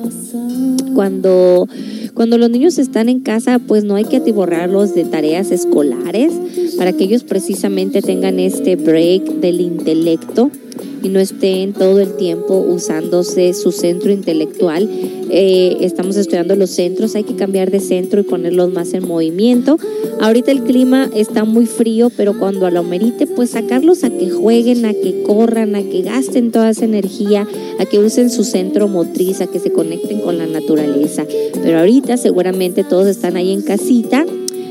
Cuando cuando los niños están en casa, pues no hay que atiborrarlos de tareas escolares para que ellos precisamente tengan este break del intelecto y no estén todo el tiempo usándose su centro intelectual. Eh, estamos estudiando los centros, hay que cambiar de centro y ponerlos más en movimiento. Ahorita el clima está muy frío, pero cuando a lo merite, pues sacarlos a que jueguen, a que corran, a que gasten toda esa energía, a que usen su centro motriz, a que se conecten con la naturaleza. Pero ahorita seguramente todos están ahí en casita,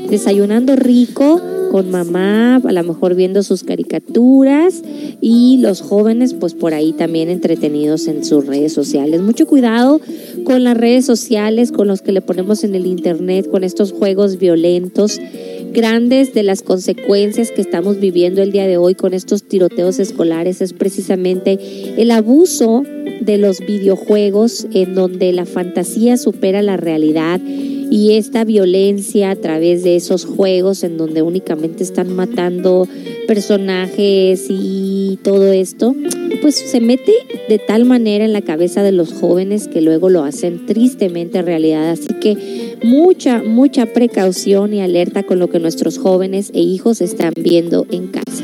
desayunando rico, con mamá, a lo mejor viendo sus caricaturas y los jóvenes pues por ahí también entretenidos en sus redes sociales. Mucho cuidado con las redes sociales, con los que le ponemos en el internet, con estos juegos violentos grandes de las consecuencias que estamos viviendo el día de hoy con estos tiroteos escolares es precisamente el abuso de los videojuegos en donde la fantasía supera la realidad y esta violencia a través de esos juegos en donde únicamente están matando personajes y todo esto, pues se mete de tal manera en la cabeza de los jóvenes que luego lo hacen tristemente realidad. Así que mucha, mucha precaución y alerta con lo que nuestros jóvenes e hijos están viendo en casa.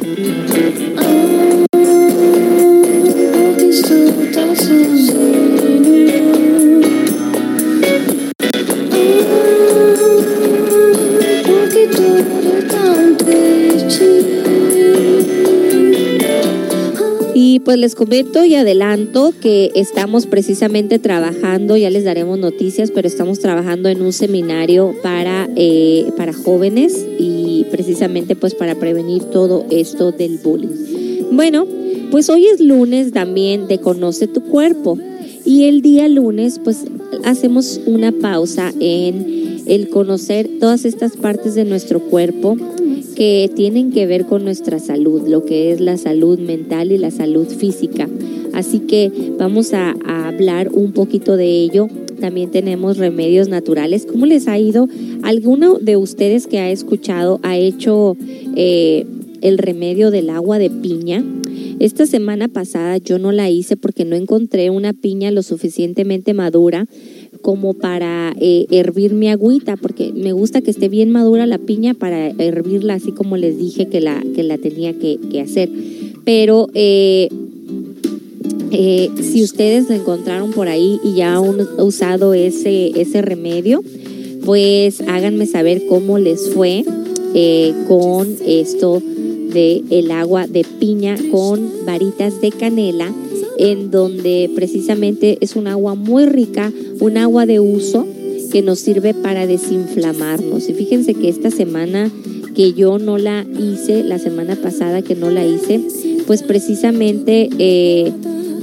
Pues les comento y adelanto que estamos precisamente trabajando, ya les daremos noticias, pero estamos trabajando en un seminario para, eh, para jóvenes y precisamente pues para prevenir todo esto del bullying. Bueno, pues hoy es lunes también de Conoce tu cuerpo y el día lunes pues hacemos una pausa en el conocer todas estas partes de nuestro cuerpo que tienen que ver con nuestra salud, lo que es la salud mental y la salud física. Así que vamos a, hablar un poquito de ello. También tenemos remedios naturales. ¿Cómo les ha ido? ¿Alguno de ustedes que ha escuchado ha hecho eh, el remedio del agua de piña? Esta semana pasada yo no la hice porque no encontré una piña lo suficientemente madura como para eh, hervir mi agüita, porque me gusta que esté bien madura la piña para hervirla así como les dije que la, que la tenía que, hacer. Pero eh, eh, si ustedes lo encontraron por ahí y ya han usado ese, ese remedio, pues háganme saber cómo les fue con esto de el agua de piña con varitas de canela en donde precisamente es un agua muy rica, un agua de uso que nos sirve para desinflamarnos. Y fíjense que esta semana que yo no la hice, la semana pasada que no la hice, pues precisamente eh,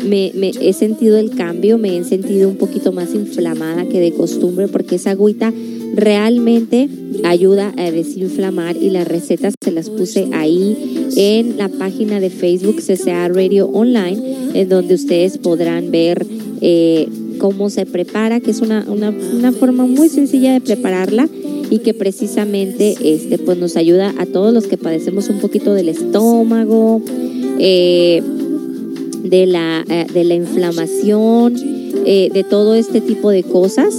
me, he sentido el cambio, me he sentido un poquito más inflamada que de costumbre porque esa agüita realmente ayuda a desinflamar y las recetas se las puse ahí en la página de Facebook CCA Radio Online, en donde ustedes podrán ver eh, cómo se prepara, que es una, una, forma muy sencilla de prepararla y que precisamente este, pues nos ayuda a todos los que padecemos un poquito del estómago, eh, de, la, eh, de la inflamación, de todo este tipo de cosas,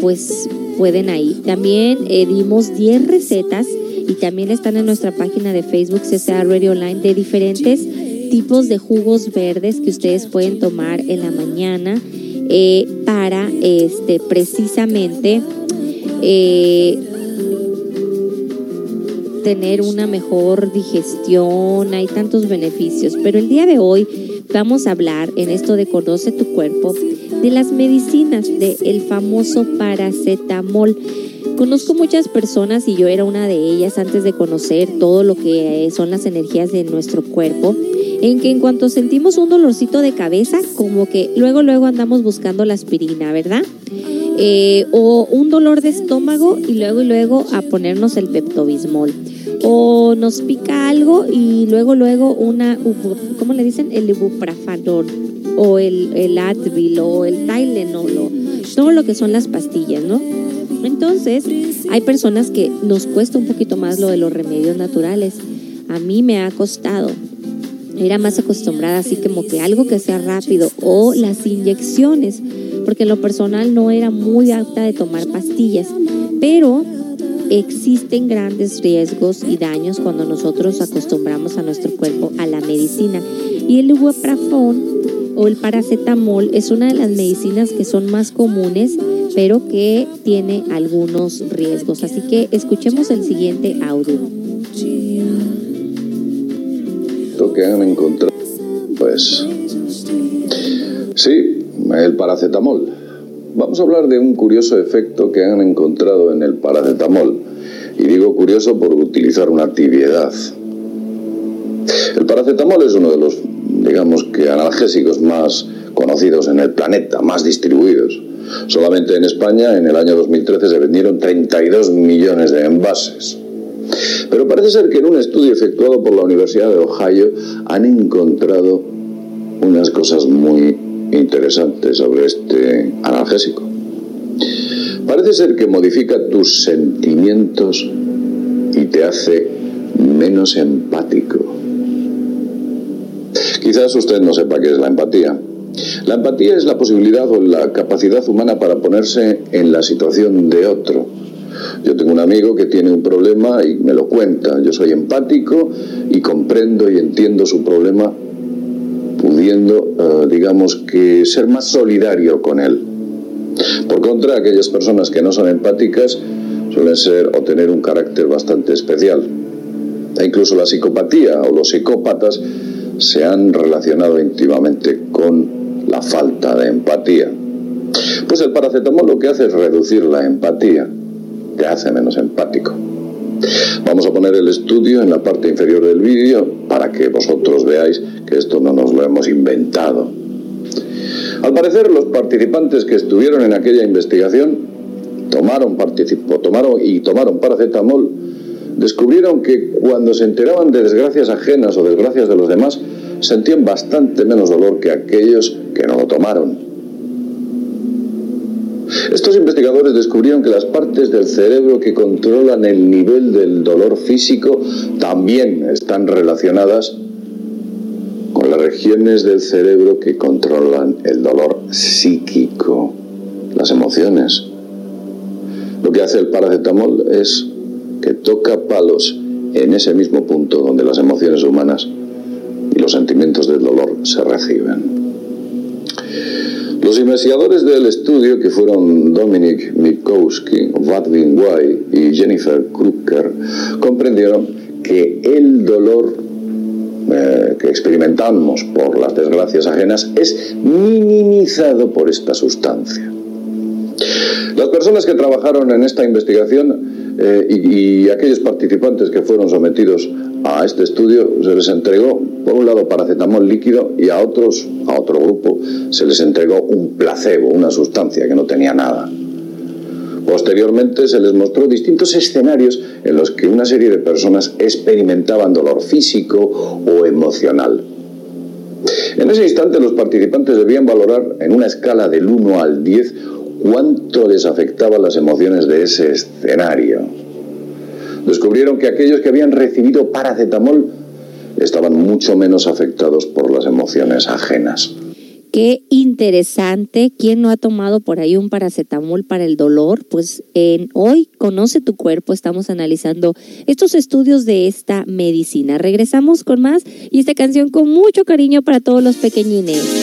pues pueden ahí. También eh, dimos 10 recetas y también están en nuestra página de Facebook CCA Radio Online de diferentes tipos de jugos verdes que ustedes pueden tomar en la mañana eh, para este precisamente eh, tener una mejor digestión, hay tantos beneficios, pero el día de hoy vamos a hablar en esto de Conoce tu cuerpo de las medicinas, del el famoso paracetamol. Conozco muchas personas y yo era una de ellas antes de conocer todo lo que son las energías de nuestro cuerpo, en que en cuanto sentimos un dolorcito de cabeza, como que luego luego andamos buscando la aspirina, ¿verdad? Eh, o un dolor de estómago y luego y luego a ponernos el peptobismol. O nos pica algo y luego luego una, ¿cómo le dicen? El ibuprofenol o el, el Advil o el Tylenol o todo lo que son las pastillas, ¿no? Entonces, hay personas que nos cuesta un poquito más lo de los remedios naturales. A mí me ha costado. Era más acostumbrada así como que algo que sea rápido o las inyecciones, porque en lo personal no era muy apta de tomar pastillas, pero existen grandes riesgos y daños cuando nosotros acostumbramos a nuestro cuerpo a la medicina. Y el ibuprofón o el paracetamol es una de las medicinas que son más comunes, pero que tiene algunos riesgos. Así que escuchemos el siguiente audio. Lo que han encontrado, pues, sí, el paracetamol. Vamos a hablar de un curioso efecto que han encontrado en el paracetamol. Y digo curioso por utilizar una tibiedad. El paracetamol es uno de los digamos que analgésicos más conocidos en el planeta, más distribuidos. Solamente en España en el año 2013 se vendieron 32 millones de envases. Pero parece ser que en un estudio efectuado por la Universidad de Ohio han encontrado unas cosas muy interesantes sobre este analgésico. Parece ser que modifica tus sentimientos y te hace menos empático. Quizás usted no sepa qué es la empatía. La empatía es la posibilidad o la capacidad humana para ponerse en la situación de otro. Yo tengo un amigo que tiene un problema y me lo cuenta. Yo soy empático y comprendo y entiendo su problema pudiendo, eh, digamos que, ser más solidario con él. Por contra, aquellas personas que no son empáticas suelen ser o tener un carácter bastante especial. E incluso la psicopatía o los psicópatas se han relacionado íntimamente con la falta de empatía. Pues el paracetamol lo que hace es reducir la empatía, te hace menos empático. Vamos a poner el estudio en la parte inferior del vídeo para que vosotros veáis que esto no nos lo hemos inventado. Al parecer, los participantes que estuvieron en aquella investigación tomaron, y tomaron paracetamol, descubrieron que cuando se enteraban de desgracias ajenas o desgracias de los demás, sentían bastante menos dolor que aquellos que no lo tomaron. Estos investigadores descubrieron que las partes del cerebro que controlan el nivel del dolor físico también están relacionadas con las regiones del cerebro que controlan el dolor psíquico, las emociones. Lo que hace el paracetamol es que toca palos en ese mismo punto donde las emociones humanas y los sentimientos del dolor se reciben. Los investigadores del estudio, que fueron Dominic Mikowski, Vadvin Wai y Jennifer Krucker, comprendieron que el dolor eh, que experimentamos por las desgracias ajenas es minimizado por esta sustancia. Las personas que trabajaron en esta investigación eh, y, aquellos participantes que fueron sometidos a este estudio se les entregó, por un lado, paracetamol líquido y a otros, a otro grupo, se les entregó un placebo, una sustancia que no tenía nada. Posteriormente se les mostró distintos escenarios en los que una serie de personas experimentaban dolor físico o emocional. En ese instante los participantes debían valorar en una escala del 1 al 10 cuánto les afectaban las emociones de ese escenario descubrieron que aquellos que habían recibido paracetamol estaban mucho menos afectados por las emociones ajenas. Qué interesante. ¿Quién no ha tomado por ahí un paracetamol para el dolor? Pues en hoy Conoce tu cuerpo estamos analizando estos estudios de esta medicina. Regresamos con más y esta canción con mucho cariño para todos los pequeñines.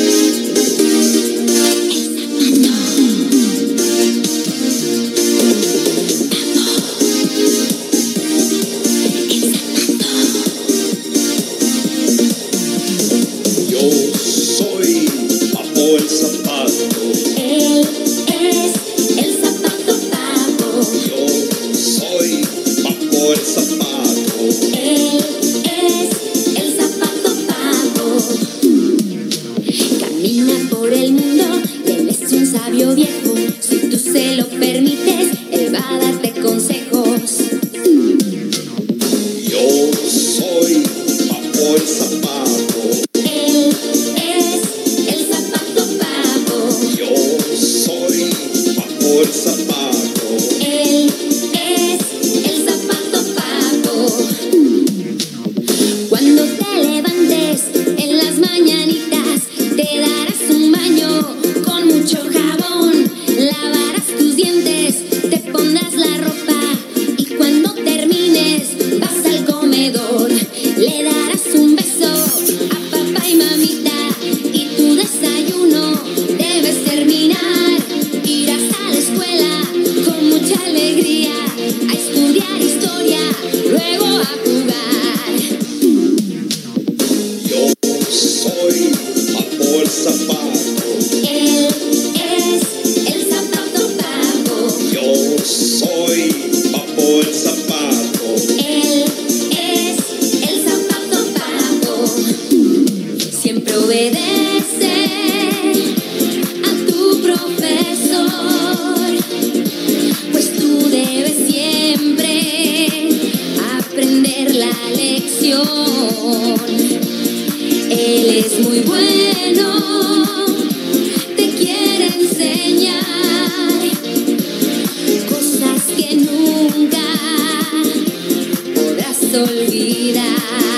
olvidar.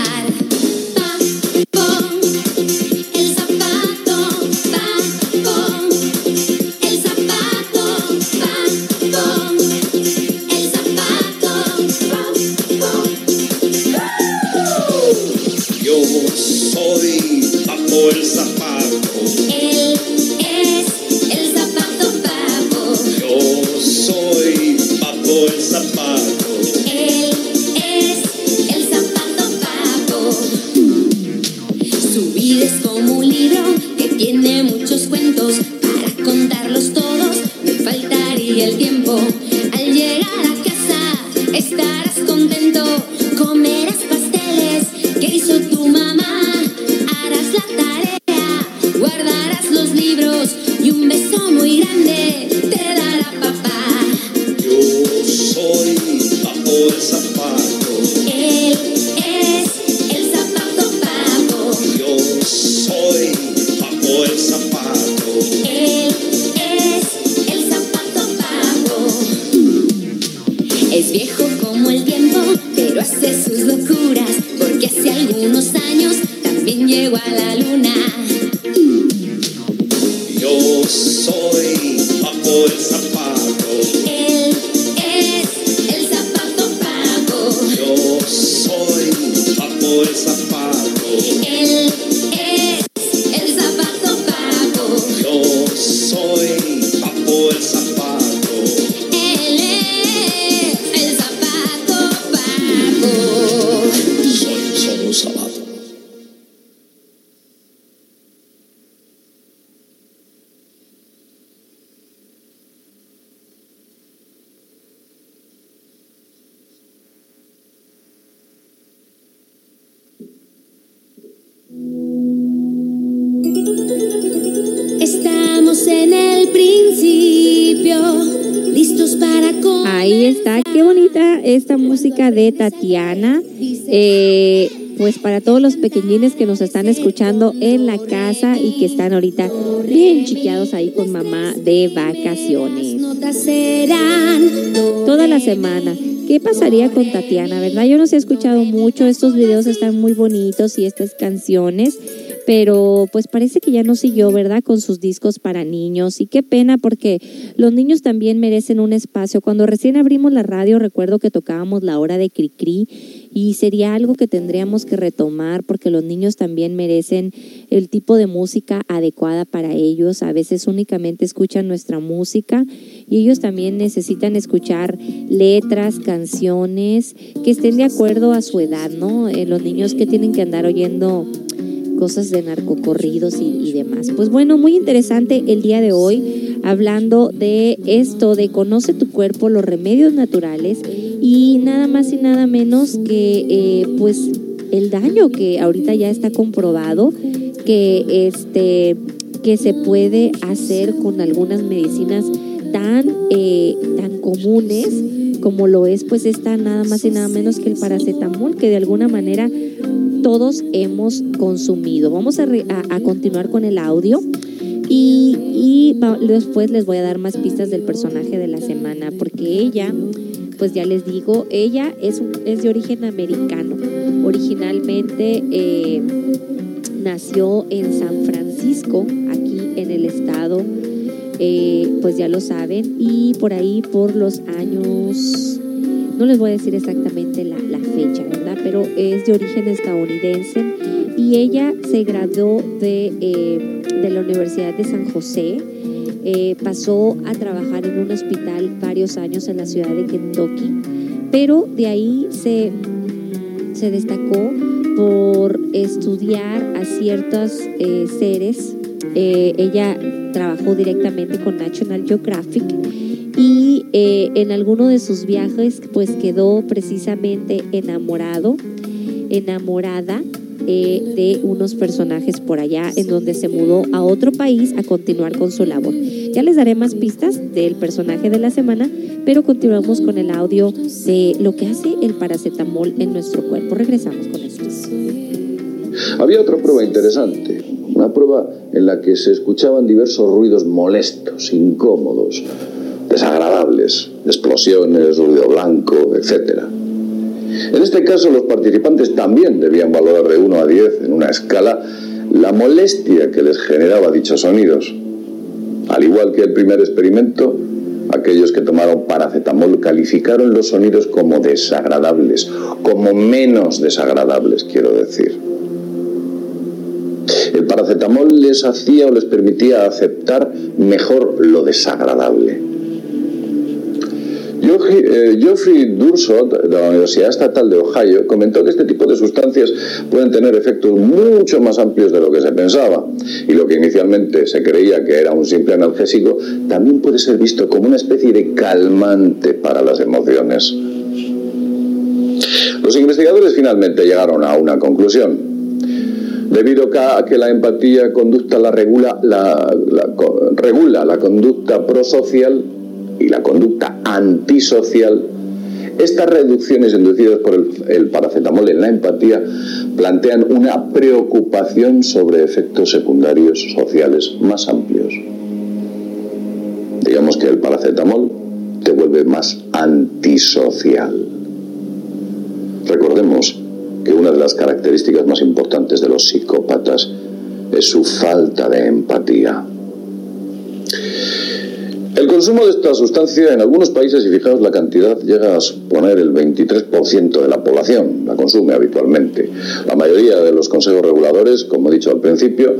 Tatiana. Eh, pues para todos los pequeñines que nos están escuchando en la casa y que están ahorita bien chiqueados ahí con mamá de vacaciones. Toda la semana. ¿Qué pasaría con Tatiana, verdad? Yo no se he escuchado mucho, estos videos están muy bonitos y estas canciones, pero pues parece que ya no siguió, ¿verdad? Con sus discos para niños y qué pena porque los niños también merecen un espacio. Cuando recién abrimos la radio recuerdo que tocábamos la hora de Cricri y sería algo que tendríamos que retomar porque los niños también merecen el tipo de música adecuada para ellos. A veces únicamente escuchan nuestra música y ellos también necesitan escuchar letras, canciones que estén de acuerdo a su edad, ¿no? Eh, los niños que tienen que andar oyendo cosas de narcocorridos y, demás. Pues bueno, muy interesante el día de hoy hablando de esto, de conoce tu cuerpo, los remedios naturales y nada más y nada menos que eh, pues el daño que ahorita ya está comprobado que este que se puede hacer con algunas medicinas tan eh, tan comunes como lo es pues esta nada más y nada menos que el paracetamol que de alguna manera todos hemos consumido. Vamos a, a- continuar con el audio y, y después les voy a dar más pistas del personaje de la semana porque ella, pues ya les digo, ella es, es de origen americano. Originalmente eh, nació en San Francisco, aquí en el estado, eh, pues ya lo saben, y por ahí por los años, no les voy a decir exactamente la, fecha, ¿verdad? Pero es de origen estadounidense y ella se graduó de, eh, de la Universidad de San José. eh, pasó a trabajar en un hospital varios años en la ciudad de Kentucky, pero de ahí se, se destacó por estudiar a ciertos seres. Eh, ella trabajó directamente con National Geographic y eh, en alguno de sus viajes pues quedó precisamente enamorado, enamorada eh, de unos personajes por allá en donde se mudó a otro país a continuar con su labor. Ya les daré más pistas del personaje de la semana, pero continuamos con el audio de lo que hace el paracetamol en nuestro cuerpo. Regresamos con esto. Había otra prueba interesante, una prueba en la que se escuchaban diversos ruidos molestos, incómodos, desagradables, explosiones, ruido blanco, etc. En este caso, los participantes también debían valorar de 1 a 10 en una escala la molestia que les generaba dichos sonidos. Al igual que el primer experimento, aquellos que tomaron paracetamol calificaron los sonidos como desagradables, como menos desagradables, quiero decir. El paracetamol les hacía o les permitía aceptar mejor lo desagradable. Eh, Geoffrey Dursot, de la Universidad Estatal de Ohio, comentó que este tipo de sustancias pueden tener efectos mucho más amplios de lo que se pensaba. Y lo que inicialmente se creía que era un simple analgésico, también puede ser visto como una especie de calmante para las emociones. Los investigadores finalmente llegaron a una conclusión. Debido a que la empatía conducta la regula, la, regula la conducta prosocial, y la conducta antisocial, estas reducciones inducidas por el, paracetamol en la empatía plantean una preocupación sobre efectos secundarios sociales más amplios. Digamos que el paracetamol te vuelve más antisocial. Recordemos que una de las características más importantes de los psicópatas es su falta de empatía. El consumo de esta sustancia en algunos países, y fijaos la cantidad, llega a suponer el 23% de la población, la consume habitualmente. La mayoría de los consejos reguladores, como he dicho al principio,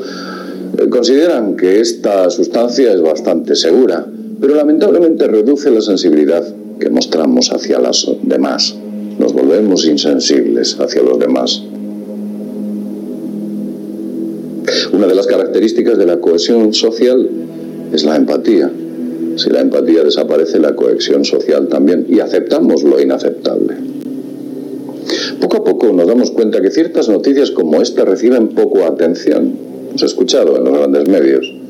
eh, consideran que esta sustancia es bastante segura, pero lamentablemente reduce la sensibilidad que mostramos hacia las demás. Nos volvemos insensibles hacia los demás. Una de las características de la cohesión social es la empatía. Si la empatía desaparece, la cohesión social también, y aceptamos lo inaceptable. Poco a poco nos damos cuenta que ciertas noticias como esta reciben poco atención. Hemos escuchado en los grandes medios.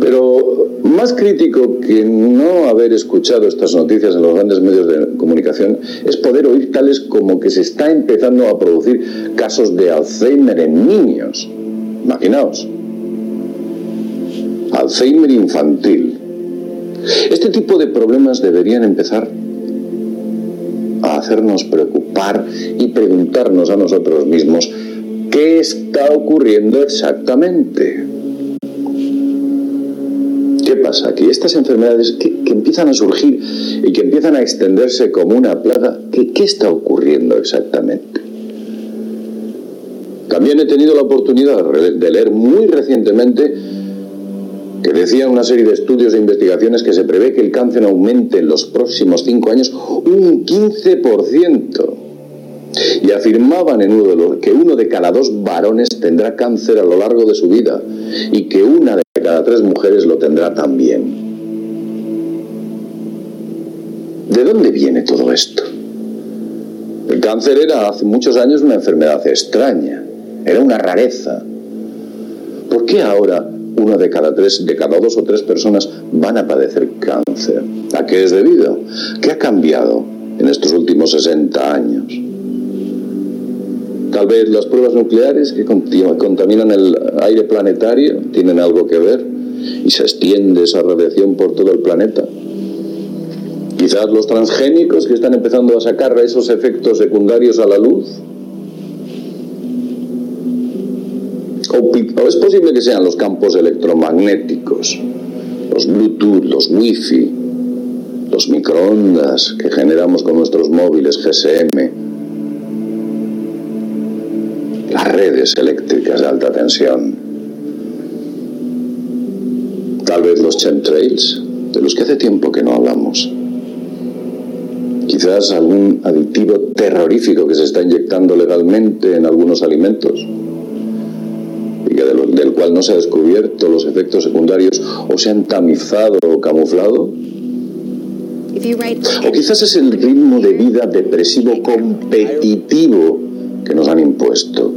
Pero más crítico que no haber escuchado estas noticias en los grandes medios de comunicación es poder oír tales como que se está empezando a producir casos de Alzheimer en niños. Imaginaos. Alzheimer infantil. Este tipo de problemas deberían empezar a hacernos preocupar y preguntarnos a nosotros mismos qué está ocurriendo exactamente. ¿Qué pasa aquí? Estas enfermedades que, empiezan a surgir y que empiezan a extenderse como una plaga, ¿qué está ocurriendo exactamente? También he tenido la oportunidad de leer muy recientemente que decía una serie de estudios e investigaciones que se prevé que el cáncer aumente en los próximos cinco años un 15%. Y afirmaban en uno de que uno de cada dos varones tendrá cáncer a lo largo de su vida y que una de cada tres mujeres lo tendrá también. ¿De dónde viene todo esto? El cáncer era hace muchos años una enfermedad extraña, era una rareza. ¿Por qué ahora una de cada tres, de cada dos o tres personas van a padecer cáncer. ¿A qué es debido? ¿Qué ha cambiado en estos últimos 60 años? Tal vez las pruebas nucleares que contaminan el aire planetario tienen algo que ver y se extiende esa radiación por todo el planeta. Quizás los transgénicos que están empezando a sacar esos efectos secundarios a la luz O, es posible que sean los campos electromagnéticos, los Bluetooth, los Wi-Fi, los microondas que generamos con nuestros móviles GSM, las redes eléctricas de alta tensión, tal vez los chemtrails, de los que hace tiempo que no hablamos. Quizás algún aditivo terrorífico que se está inyectando legalmente en algunos alimentos del cual no se ha descubierto los efectos secundarios o se han tamizado o camuflado? O quizás es el ritmo de vida depresivo competitivo que nos han impuesto.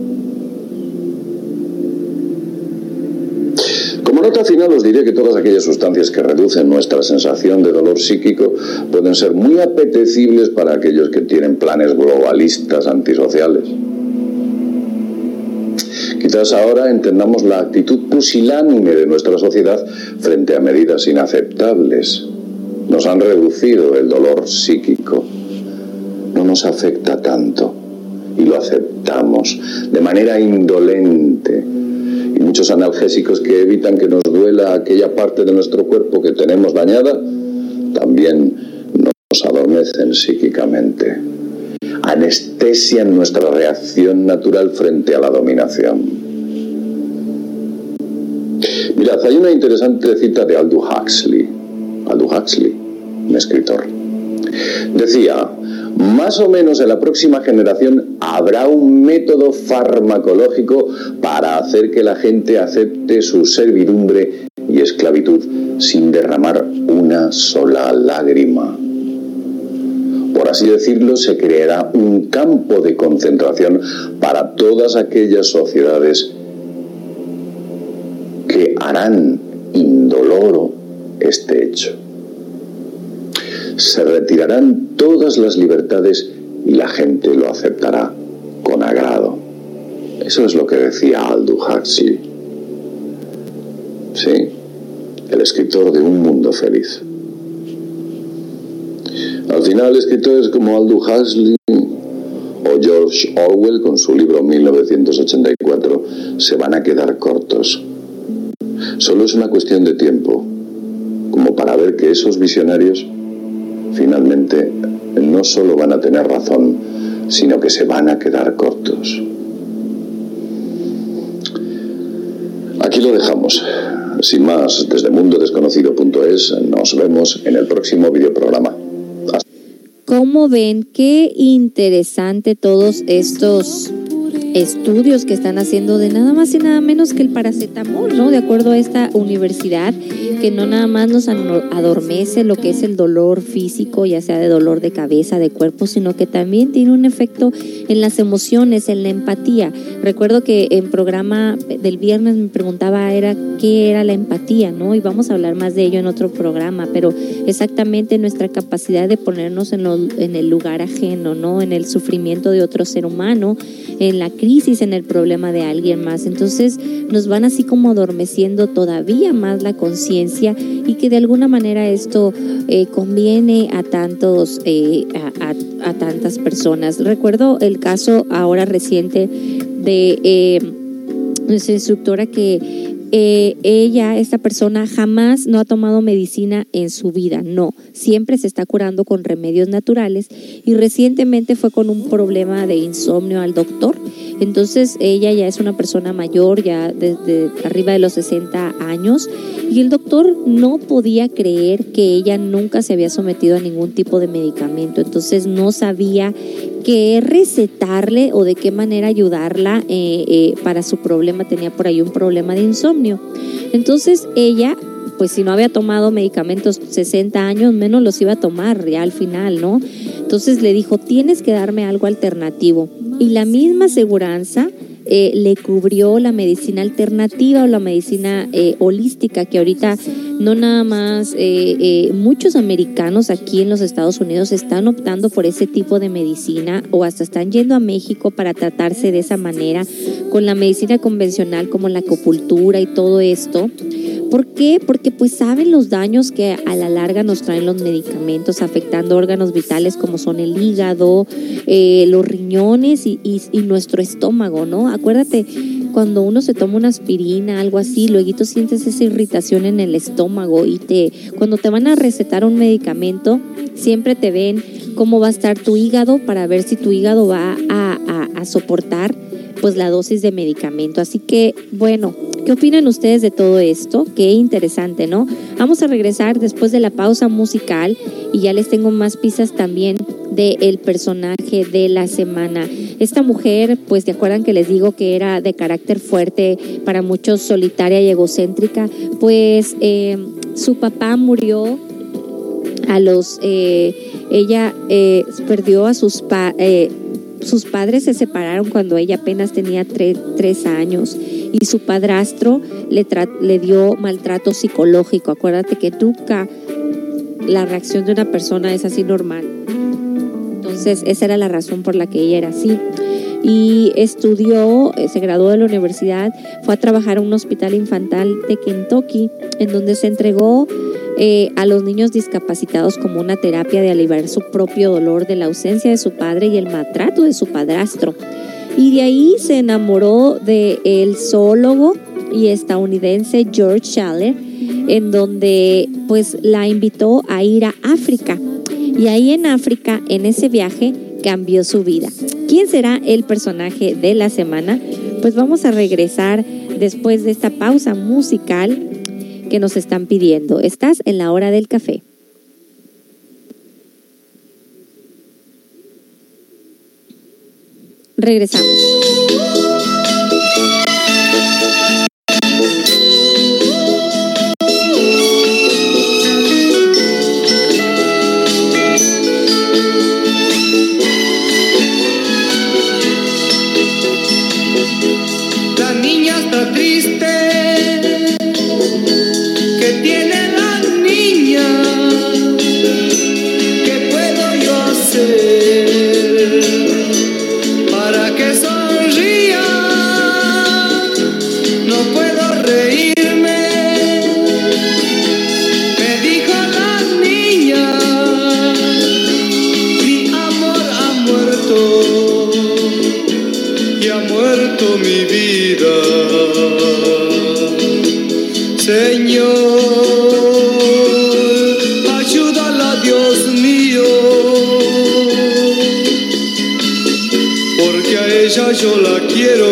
Nota final os diré que todas aquellas sustancias que reducen nuestra sensación de dolor psíquico pueden ser muy apetecibles para aquellos que tienen planes globalistas antisociales. Quizás ahora entendamos la actitud pusilánime de nuestra sociedad frente a medidas inaceptables. Nos han reducido el dolor psíquico. No nos afecta tanto y lo aceptamos de manera indolente. Y muchos analgésicos que evitan que nos duela aquella parte de nuestro cuerpo que tenemos dañada, también nos adormecen psíquicamente. anestesian nuestra reacción natural frente a la dominación. Mirad, hay una interesante cita de Aldous Huxley. Aldous Huxley, un escritor. Decía, más o menos en la próxima generación habrá un método farmacológico para hacer que la gente acepte su servidumbre y esclavitud sin derramar una sola lágrima. Por así decirlo, se creará un campo de concentración para todas aquellas sociedades que harán indoloro este hecho. Se retirarán todas las libertades y la gente lo aceptará con agrado. Eso es lo que decía Aldous Huxley. Sí, el escritor de Un Mundo Feliz. Al final, escritores como Aldous Huxley o George Orwell con su libro 1984 se van a quedar cortos. Solo es una cuestión de tiempo, como para ver que esos visionarios finalmente no solo van a tener razón, sino que se van a quedar cortos. Aquí lo dejamos. Sin más, desde mundodesconocido.es nos vemos en el próximo videoprograma. ¿Cómo ven? Qué interesante todos estos estudios que están haciendo de nada más y nada menos que el paracetamol, ¿no? De acuerdo a esta universidad, que no nada más nos adormece lo que es el dolor físico, ya sea de dolor de cabeza, de cuerpo, sino que también tiene un efecto en las emociones, en la empatía. Recuerdo que en programa del viernes me preguntaba era qué era la empatía, ¿no? Y vamos a hablar más de ello en otro programa, pero exactamente nuestra capacidad de ponernos en, en el lugar ajeno, ¿no? En el sufrimiento de otro ser humano, en la crisis, en el problema de alguien más. Entonces nos van así como adormeciendo todavía más la conciencia y que de alguna manera esto eh, conviene a tantos, eh, a, tantas personas. Recuerdo el caso ahora reciente de eh, nuestra instructora que ella, esta persona, jamás no ha tomado medicina en su vida, no, siempre se está curando con remedios naturales y recientemente fue con un problema de insomnio al doctor entonces ella ya es una persona mayor, ya desde arriba de los 60 años, y el doctor no podía creer que ella nunca se había sometido a ningún tipo de medicamento. Entonces no sabía qué recetarle o de qué manera ayudarla eh, eh, para su problema. Tenía por ahí un problema de insomnio. Entonces ella pues si no había tomado medicamentos 60 años, menos los iba a tomar ya al final, ¿no? Entonces le dijo, tienes que darme algo alternativo. Y la misma aseguranza eh, le cubrió la medicina alternativa o la medicina eh, holística, que ahorita no nada más eh, muchos americanos aquí en los Estados Unidos están optando por ese tipo de medicina o hasta están yendo a México para tratarse de esa manera con la medicina convencional como la acupuntura y todo esto. ¿Por qué? Porque pues saben los daños que a la larga nos traen los medicamentos afectando órganos vitales como son el hígado, eh, los riñones y, nuestro estómago, ¿no? Acuérdate, cuando uno se toma una aspirina, algo así, luego sientes esa irritación en el estómago y te, cuando te van a recetar un medicamento, siempre te ven cómo va a estar tu hígado para ver si tu hígado va a, soportar pues la dosis de medicamento. Así que, bueno, ¿Qué opinan ustedes de todo esto? Qué interesante, ¿no? Vamos a regresar después de la pausa musical y ya les tengo más pistas también del el personaje de la semana. Esta mujer, pues, ¿te acuerdan que les digo que era de carácter fuerte, para muchos solitaria y egocéntrica? Pues eh, su papá murió a los... Eh, ella eh, perdió a sus padres sus padres se separaron cuando ella apenas tenía tres años y su padrastro le, le dio maltrato psicológico. Acuérdate que nunca la reacción de una persona es así normal. Entonces, esa era la razón por la que ella era así. Y estudió, eh, se graduó de la universidad, fue a trabajar en un hospital infantil de Kentucky, en donde se entregó eh, a los niños discapacitados como una terapia de aliviar su propio dolor de la ausencia de su padre y el maltrato de su padrastro. Y de ahí se enamoró del el zoólogo y estadounidense George Schaller, en donde pues la invitó a ir a África. Y ahí en África, en ese viaje, cambió su vida. ¿Quién será el personaje de la semana? Pues vamos a regresar después de esta pausa musical que nos están pidiendo. Estás en la hora del café. Regresamos.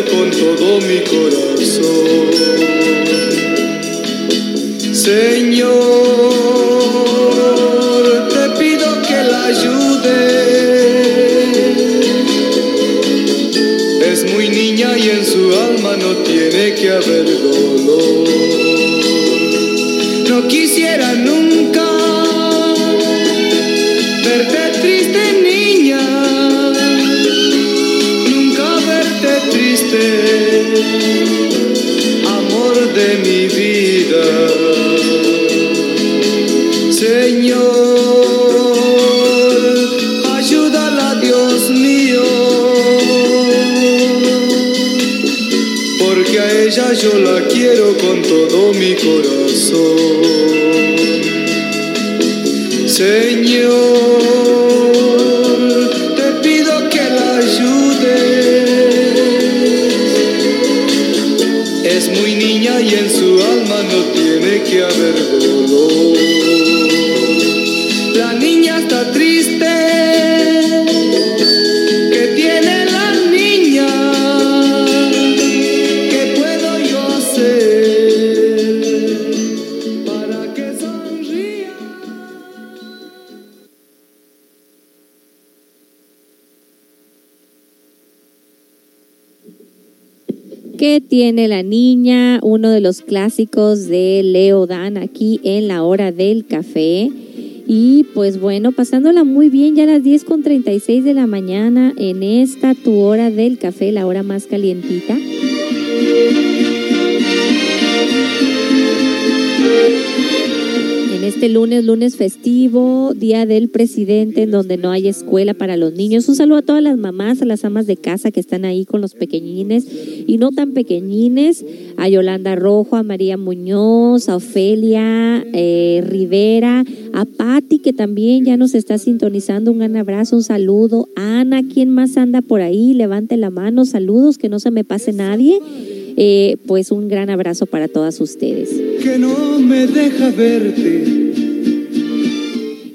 Con todo mi corazón. Amor de mi vida. Señor, ayúdala, Dios mío porque a ella yo la quiero con todo mi corazón. Señor, ¿Qué tiene la niña? Uno de los clásicos de Leo Dan aquí en la hora del café. Y pues bueno, pasándola muy bien, ya a las 10 con 36 de la mañana en esta tu hora del café, la hora más calientita. En este lunes, lunes festivo, día del presidente, en donde no hay escuela para los niños. Un saludo a todas las mamás, a las amas de casa que están ahí con los pequeñines y no tan pequeñines, a Yolanda Rojo, a María Muñoz, a Ofelia eh, Rivera, a Patti, que también ya nos está sintonizando. Un gran abrazo, un saludo. Ana, ¿quién más anda por ahí? Levante la mano, saludos, que no se me pase nadie. Eh, pues un gran abrazo para todas ustedes. Que no me deja verte.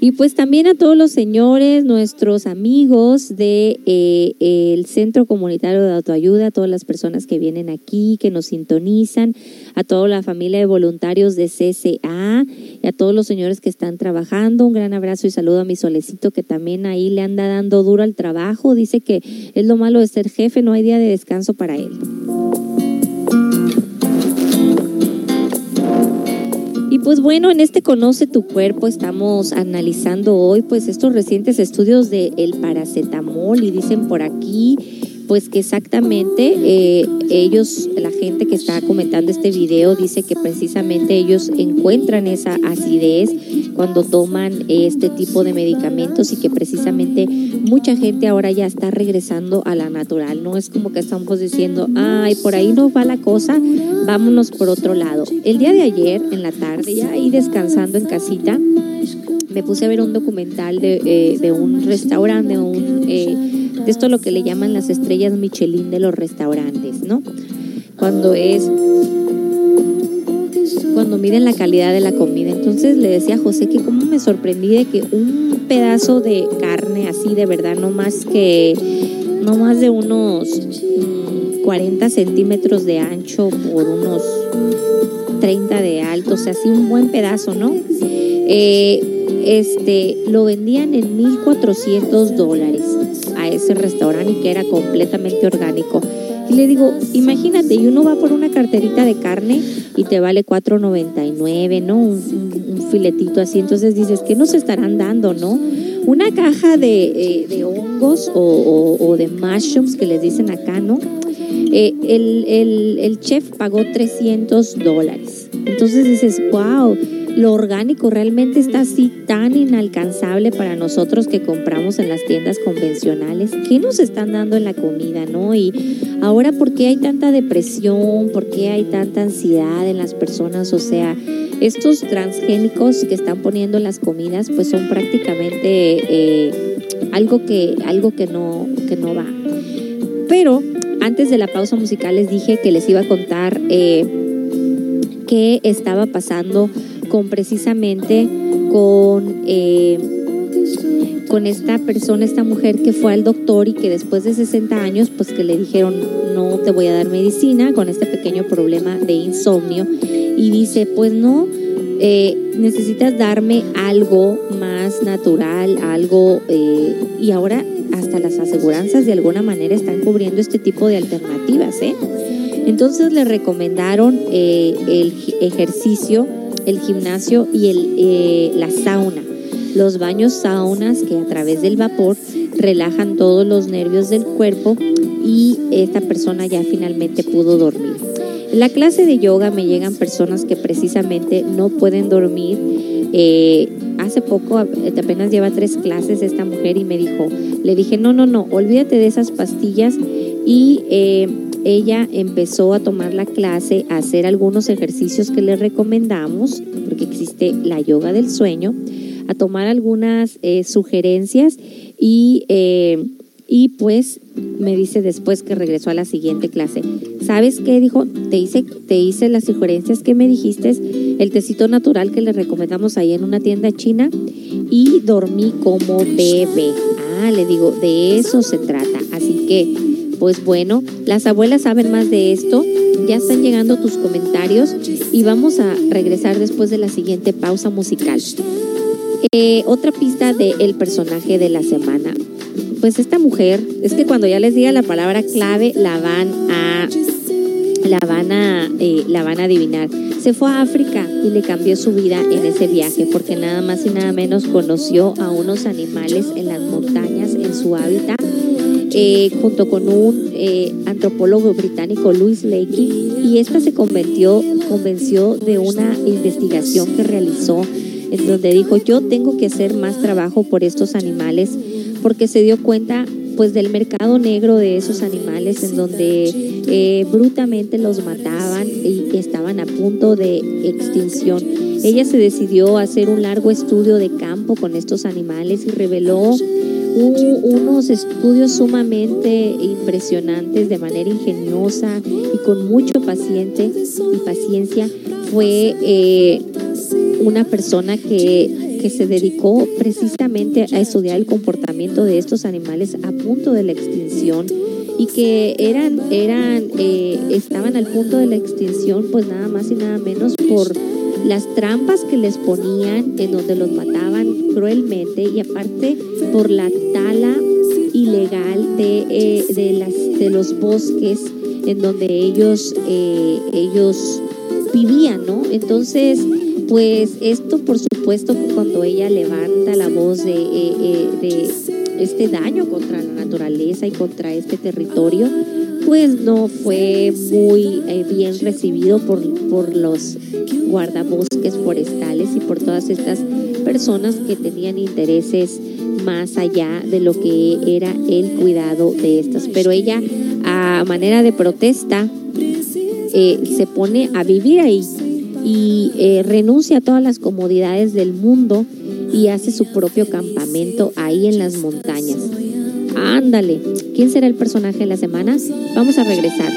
Y pues también a todos los señores, nuestros amigos de eh, el Centro Comunitario de Autoayuda, a todas las personas que vienen aquí, que nos sintonizan, a toda la familia de voluntarios de CCA y a todos los señores que están trabajando. Un gran abrazo y saludo a mi solecito que también ahí le anda dando duro al trabajo. Dice que es lo malo de ser jefe, no hay día de descanso para él. Y pues bueno, en este Conoce tu cuerpo estamos analizando hoy pues estos recientes estudios del el paracetamol y dicen por aquí pues que exactamente eh, ellos, la gente que está comentando este video dice que precisamente ellos encuentran esa acidez cuando toman este tipo de medicamentos y que precisamente mucha gente ahora ya está regresando a la natural. No es como que estamos diciendo, ay, por ahí no va la cosa, vámonos por otro lado. El día de ayer, en la tarde, ya ahí descansando en casita, me puse a ver un documental de, eh, de un restaurante, un... eh, esto lo que le llaman las estrellas Michelin de los restaurantes, ¿no? Cuando es cuando miden la calidad de la comida. Entonces le decía a José que cómo me sorprendí de que un pedazo de carne así de verdad, no más que, no más de unos mm, 40 centímetros de ancho por unos 30 de alto, o sea, así un buen pedazo, ¿no? Eh, este, lo vendían en 1.400 dólares a ese restaurante y que era completamente orgánico. Y le digo, imagínate, y uno va por una carterita de carne y te vale 4.99, ¿no? Un, un- un filetito así. Entonces dices, ¿qué nos estarán dando, no? Una caja de, eh, de hongos o, o- o de mushrooms que les dicen acá, ¿no? Eh, el, el- el chef pagó 300 dólares. Entonces dices, wow, lo orgánico realmente está así tan inalcanzable para nosotros que compramos en las tiendas convencionales. ¿Qué nos están dando en la comida, no? Y ahora, ¿por qué hay tanta depresión? ¿Por qué hay tanta ansiedad en las personas? O sea, estos transgénicos que están poniendo en las comidas, pues son prácticamente eh, algo que, algo que no, que no va. Pero antes de la pausa musical les dije que les iba a contar eh, qué estaba pasando con precisamente con, eh, con esta persona, esta mujer que fue al doctor y que después de 60 años, pues que le dijeron no te voy a dar medicina con este pequeño problema de insomnio y dice pues no, eh, necesitas darme algo más natural, algo eh, y ahora hasta las aseguranzas de alguna manera están cubriendo este tipo de alternativas. Entonces le recomendaron el ejercicio, el gimnasio y el, eh, la sauna. Los baños saunas que a través del vapor relajan todos los nervios del cuerpo y esta persona ya finalmente pudo dormir. En la clase de yoga me llegan personas que precisamente no pueden dormir. Eh, hace poco, apenas lleva tres clases esta mujer y me dijo, le dije, no, no, no, olvídate de esas pastillas y eh, ella empezó a tomar la clase, a hacer algunos ejercicios que le recomendamos, porque existe la yoga del sueño, a tomar algunas eh, sugerencias y, eh, y pues me dice después que regresó a la siguiente clase. ¿Sabes qué? Dijo, te hice, te hice las sugerencias que me dijiste, el tecito natural que le recomendamos ahí en una tienda china y dormí como bebé. Ah, le digo, de eso se trata. Así que, pues bueno, las abuelas saben más de esto. Ya están llegando tus comentarios y vamos a regresar después de la siguiente pausa musical. Eh, otra pista del personaje de la semana. Pues esta mujer, es que cuando ya les diga la palabra clave, la van a, la van a, eh, la van a adivinar. Se fue a África y le cambió su vida en ese viaje, porque nada más y nada menos conoció a unos animales en las montañas, en su hábitat, eh, junto con un eh, antropólogo británico, Louis Leakey, y esta se convirtió, convenció de una investigación que realizó en donde dijo yo tengo que hacer más trabajo por estos animales porque se dio cuenta pues del mercado negro de esos animales en donde eh, los mataban y estaban a punto de extinción. Ella se decidió a hacer un largo estudio de campo con estos animales y reveló unos estudios sumamente impresionantes de manera ingeniosa y con mucho paciente y paciencia. Fue eh, una persona que, que se dedicó precisamente a estudiar el comportamiento de estos animales a punto de la extinción y que eran, eran, eh, estaban al punto de la extinción, pues nada más y nada menos por las trampas que les ponían, en donde los mataban cruelmente, y aparte por la tala ilegal de, eh, de, las, de los bosques en donde ellos, eh, ellos vivían, ¿no? Entonces, pues esto por supuesto cuando ella levanta la voz de, eh, de este daño contra la naturaleza y contra este territorio, pues no fue muy bien recibido por, por los guardabosques forestales y por todas estas personas que tenían intereses más allá de lo que era el cuidado de estas. Pero ella, a manera de protesta, eh, se pone a vivir ahí y eh, renuncia a todas las comodidades del mundo y hace su propio campamento ahí en las montañas. Ándale, ¿quién será el personaje de la semana? Vamos a regresar.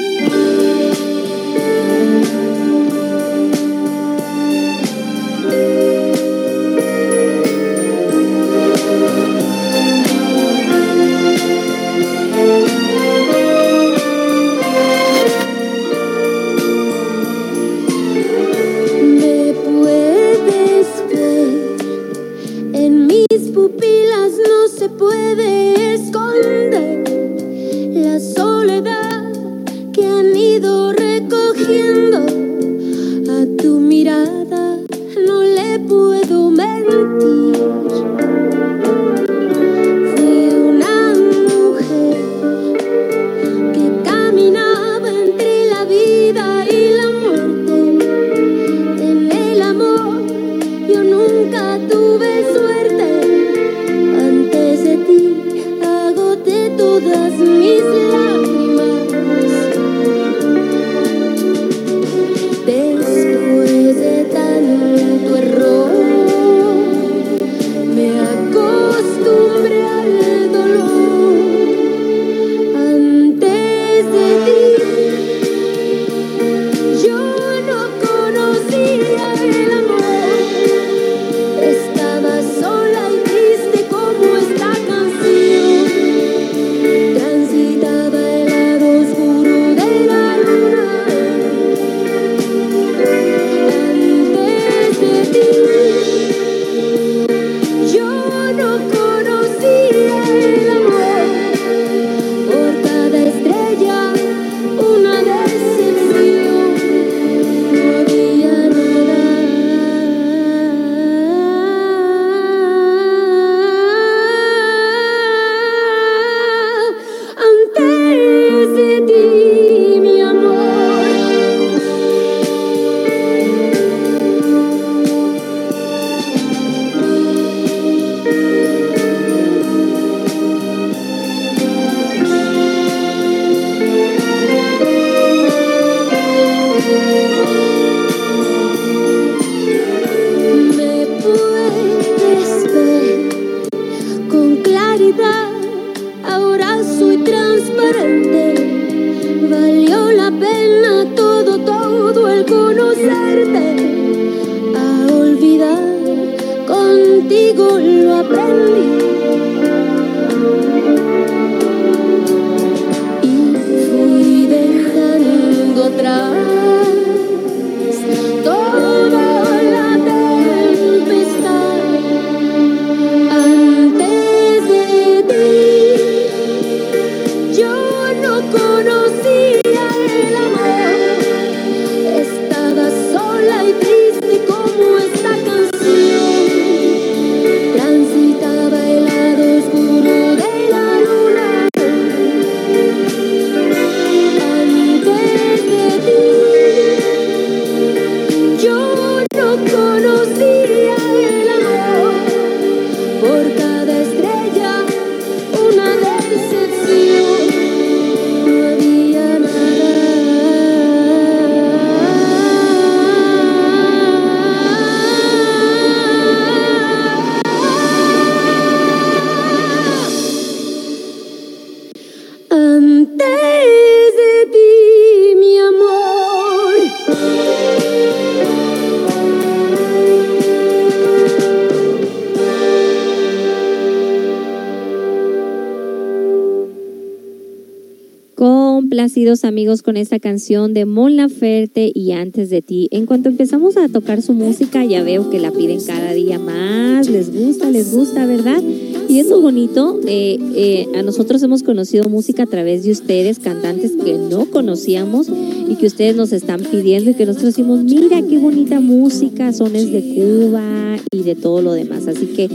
Complacidos amigos con esta canción de Mon Laferte y Antes de ti. En cuanto empezamos a tocar su música, ya veo que la piden cada día más. Les gusta, les gusta, ¿verdad? Y eso bonito. eh, eh, a nosotros hemos conocido música a través de ustedes, cantantes que no conocíamos y que ustedes nos están pidiendo y que nosotros decimos, mira qué bonita música, sones de Cuba y de todo lo demás. Así que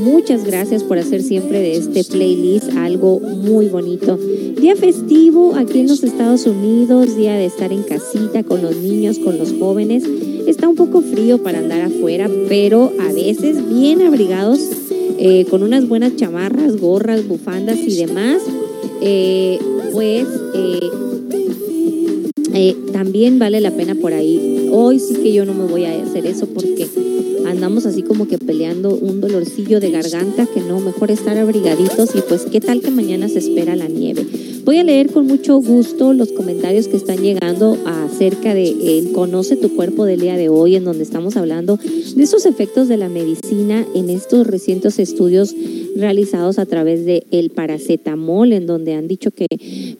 muchas gracias por hacer siempre de este playlist algo muy bonito. Día festivo aquí en los Estados Unidos, día de estar en casita con los niños, con los jóvenes. Está un poco frío para andar afuera, pero a veces bien abrigados eh, con unas buenas chamarras, gorras, bufandas y demás. Eh, pues eh, también vale la pena por ahí. Hoy sí que yo no me voy a hacer eso porque andamos así como que peleando un dolorcillo de garganta que no, mejor estar abrigaditos y pues qué tal que mañana se espera la nieve. Voy a leer con mucho gusto los comentarios que están llegando acerca de el Conoce tu cuerpo del día de hoy, en donde estamos hablando de esos efectos de la medicina en estos recientes estudios realizados a través de el paracetamol, en donde han dicho que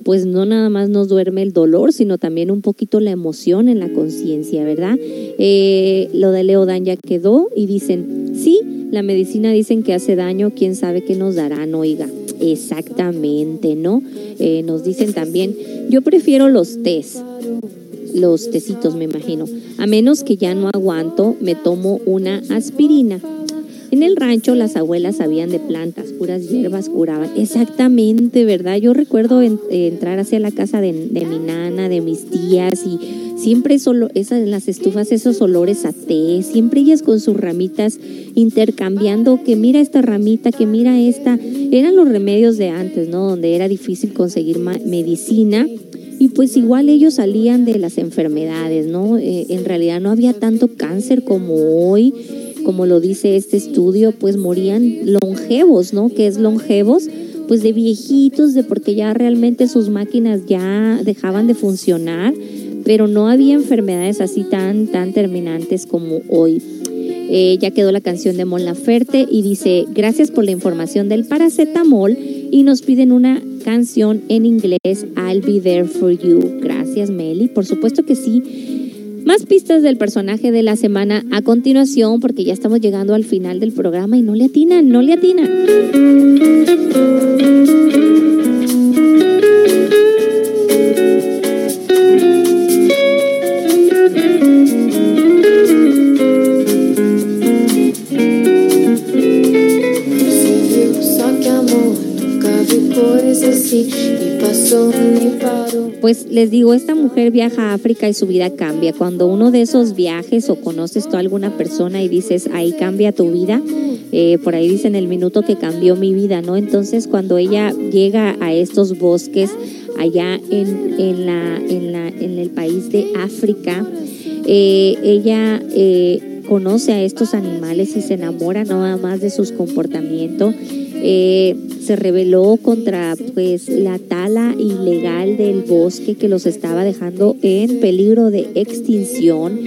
pues no nada más nos duerme el dolor, sino también un poquito la emoción en la conciencia, ¿verdad? Eh, lo de Leodan ya quedó y dicen, sí, la medicina dicen que hace daño, quién sabe qué nos darán, oiga. Exactamente, ¿no? Eh, nos dicen también Yo prefiero los tés, los tecitos me imagino. A menos que ya no aguanto, me tomo una aspirina. En el rancho las abuelas sabían de plantas, puras hierbas curaban. Exactamente, ¿verdad? Yo recuerdo en- entrar hacia la casa de, mi nana, de mis tías y siempre solo esas en las estufas esos olores a té, siempre ellas con sus ramitas intercambiando que mira esta ramita, que mira esta. Eran los remedios de antes, ¿no? Donde era difícil conseguir medicina y pues igual ellos salían de las enfermedades, ¿no? Eh, en realidad no había tanto cáncer como hoy, como lo dice este estudio, pues morían longevos, ¿no? Que es longevos, pues de viejitos, de porque ya realmente sus máquinas ya dejaban de funcionar, pero no había enfermedades así tan, tan terminantes como hoy. Eh, ya quedó la canción de Mon Laferte y dice, gracias por la información del paracetamol y nos piden una canción en inglés, I'll be there for you. Gracias Meli, por supuesto que sí. Más pistas del personaje de la semana a continuación porque ya estamos llegando al final del programa y no le atinan, no le atinan. Pues les digo, esta mujer viaja a África y su vida cambia. Cuando uno de esos viajes o conoces tú a alguna persona y dices, ahí cambia tu vida, eh, por ahí dicen el minuto que cambió mi vida, ¿no? Entonces cuando ella llega a estos bosques allá en, en, la, en, la, en el país de África, eh, ella eh, conoce a estos animales y se enamora nada más de sus comportamientos. Eh, se rebeló contra pues la tala ilegal del bosque que los estaba dejando en peligro de extinción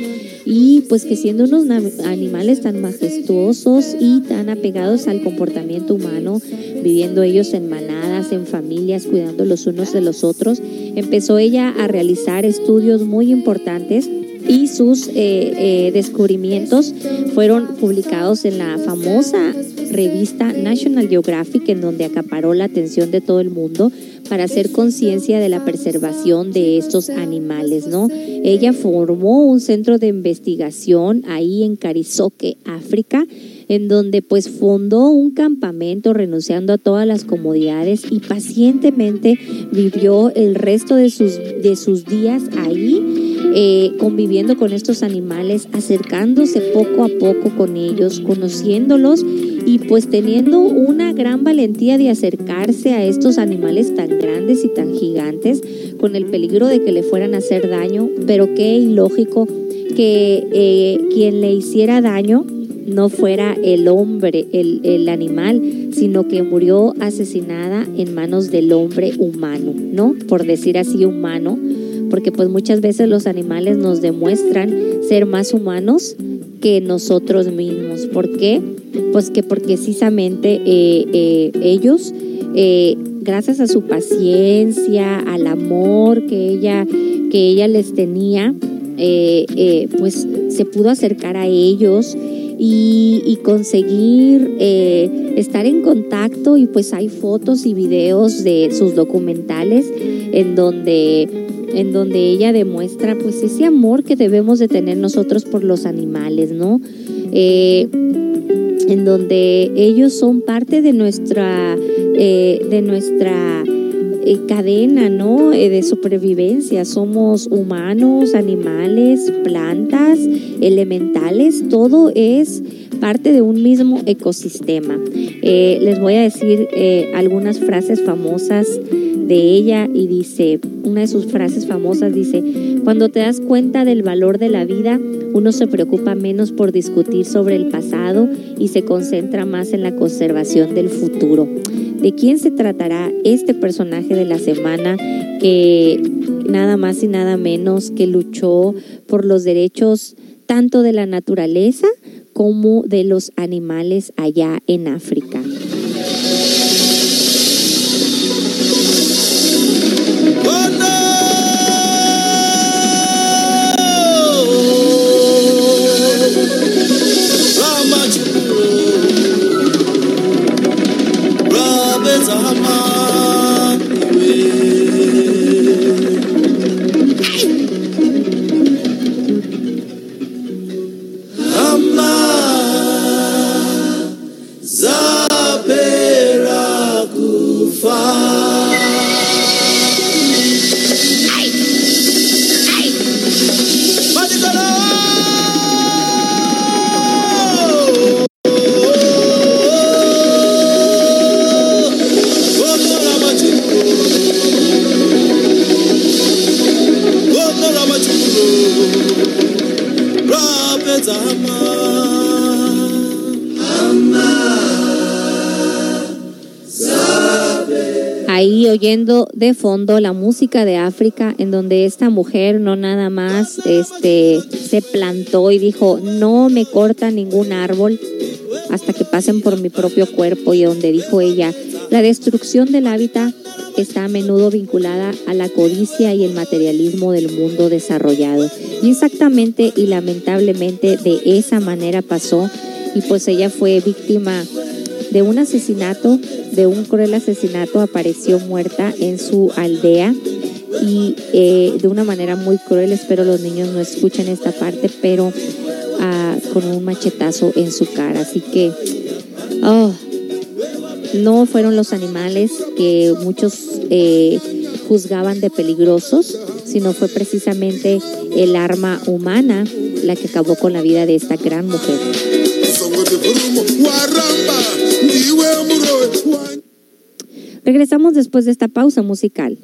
y pues que siendo unos animales tan majestuosos y tan apegados al comportamiento humano, viviendo ellos en manadas, en familias, cuidando los unos de los otros, empezó ella a realizar estudios muy importantes y sus eh, eh, descubrimientos fueron publicados en la famosa revista National Geographic, en donde acaparó la atención de todo el mundo para hacer conciencia de la preservación de estos animales, ¿no? Ella formó un centro de investigación ahí en Carizoque, África, en donde pues fundó un campamento renunciando a todas las comodidades y pacientemente vivió el resto de sus, de sus días ahí eh, conviviendo con estos animales, acercándose poco a poco con ellos, conociéndolos y pues teniendo una gran valentía de acercarse a estos animales tan grandes y tan gigantes con el peligro de que le fueran a hacer daño, pero qué ilógico que eh, quien le hiciera daño no fuera el hombre, el, el animal, sino que murió asesinada en manos del hombre humano, ¿no? Por decir así humano, porque pues muchas veces los animales nos demuestran ser más humanos que nosotros mismos. ¿Por qué? Pues que porque precisamente eh, eh, ellos, eh, gracias a su paciencia, al amor que ella, que ella les tenía, pues se pudo acercar a ellos y, y conseguir estar en contacto y pues hay fotos y videos de sus documentales en donde en donde ella demuestra pues ese amor que debemos de tener nosotros por los animales, ¿no? Eh, en donde ellos son parte de nuestra eh, de nuestra eh, cadena, ¿no? De supervivencia. Somos humanos, animales, plantas, elementales, todo es parte de un mismo ecosistema. Les voy a decir eh, algunas frases famosas de ella y dice, una de sus frases famosas dice, cuando te das cuenta del valor de la vida, uno se preocupa menos por discutir sobre el pasado y se concentra más en la conservación del futuro. ¿De quién se tratará este personaje de la semana que nada más y nada menos que luchó por los derechos tanto de la naturaleza como de los animales allá en África? sun. oyendo de fondo la música de África, en donde esta mujer no nada más este, se plantó y dijo, no me corta ningún árbol hasta que pasen por mi propio cuerpo, y donde dijo ella, la destrucción del hábitat está a menudo vinculada a la codicia y el materialismo del mundo desarrollado. Y exactamente y lamentablemente de esa manera pasó, y pues ella fue víctima de un asesinato, de un cruel asesinato, apareció muerta en su aldea y eh, de una manera muy cruel, espero los niños no escuchen esta parte, pero ah, con un machetazo en su cara. Así que, oh, no fueron los animales que muchos eh, juzgaban de peligrosos, sino fue precisamente el arma humana la que acabó con la vida de esta gran mujer. Regresamos después de esta pausa musical.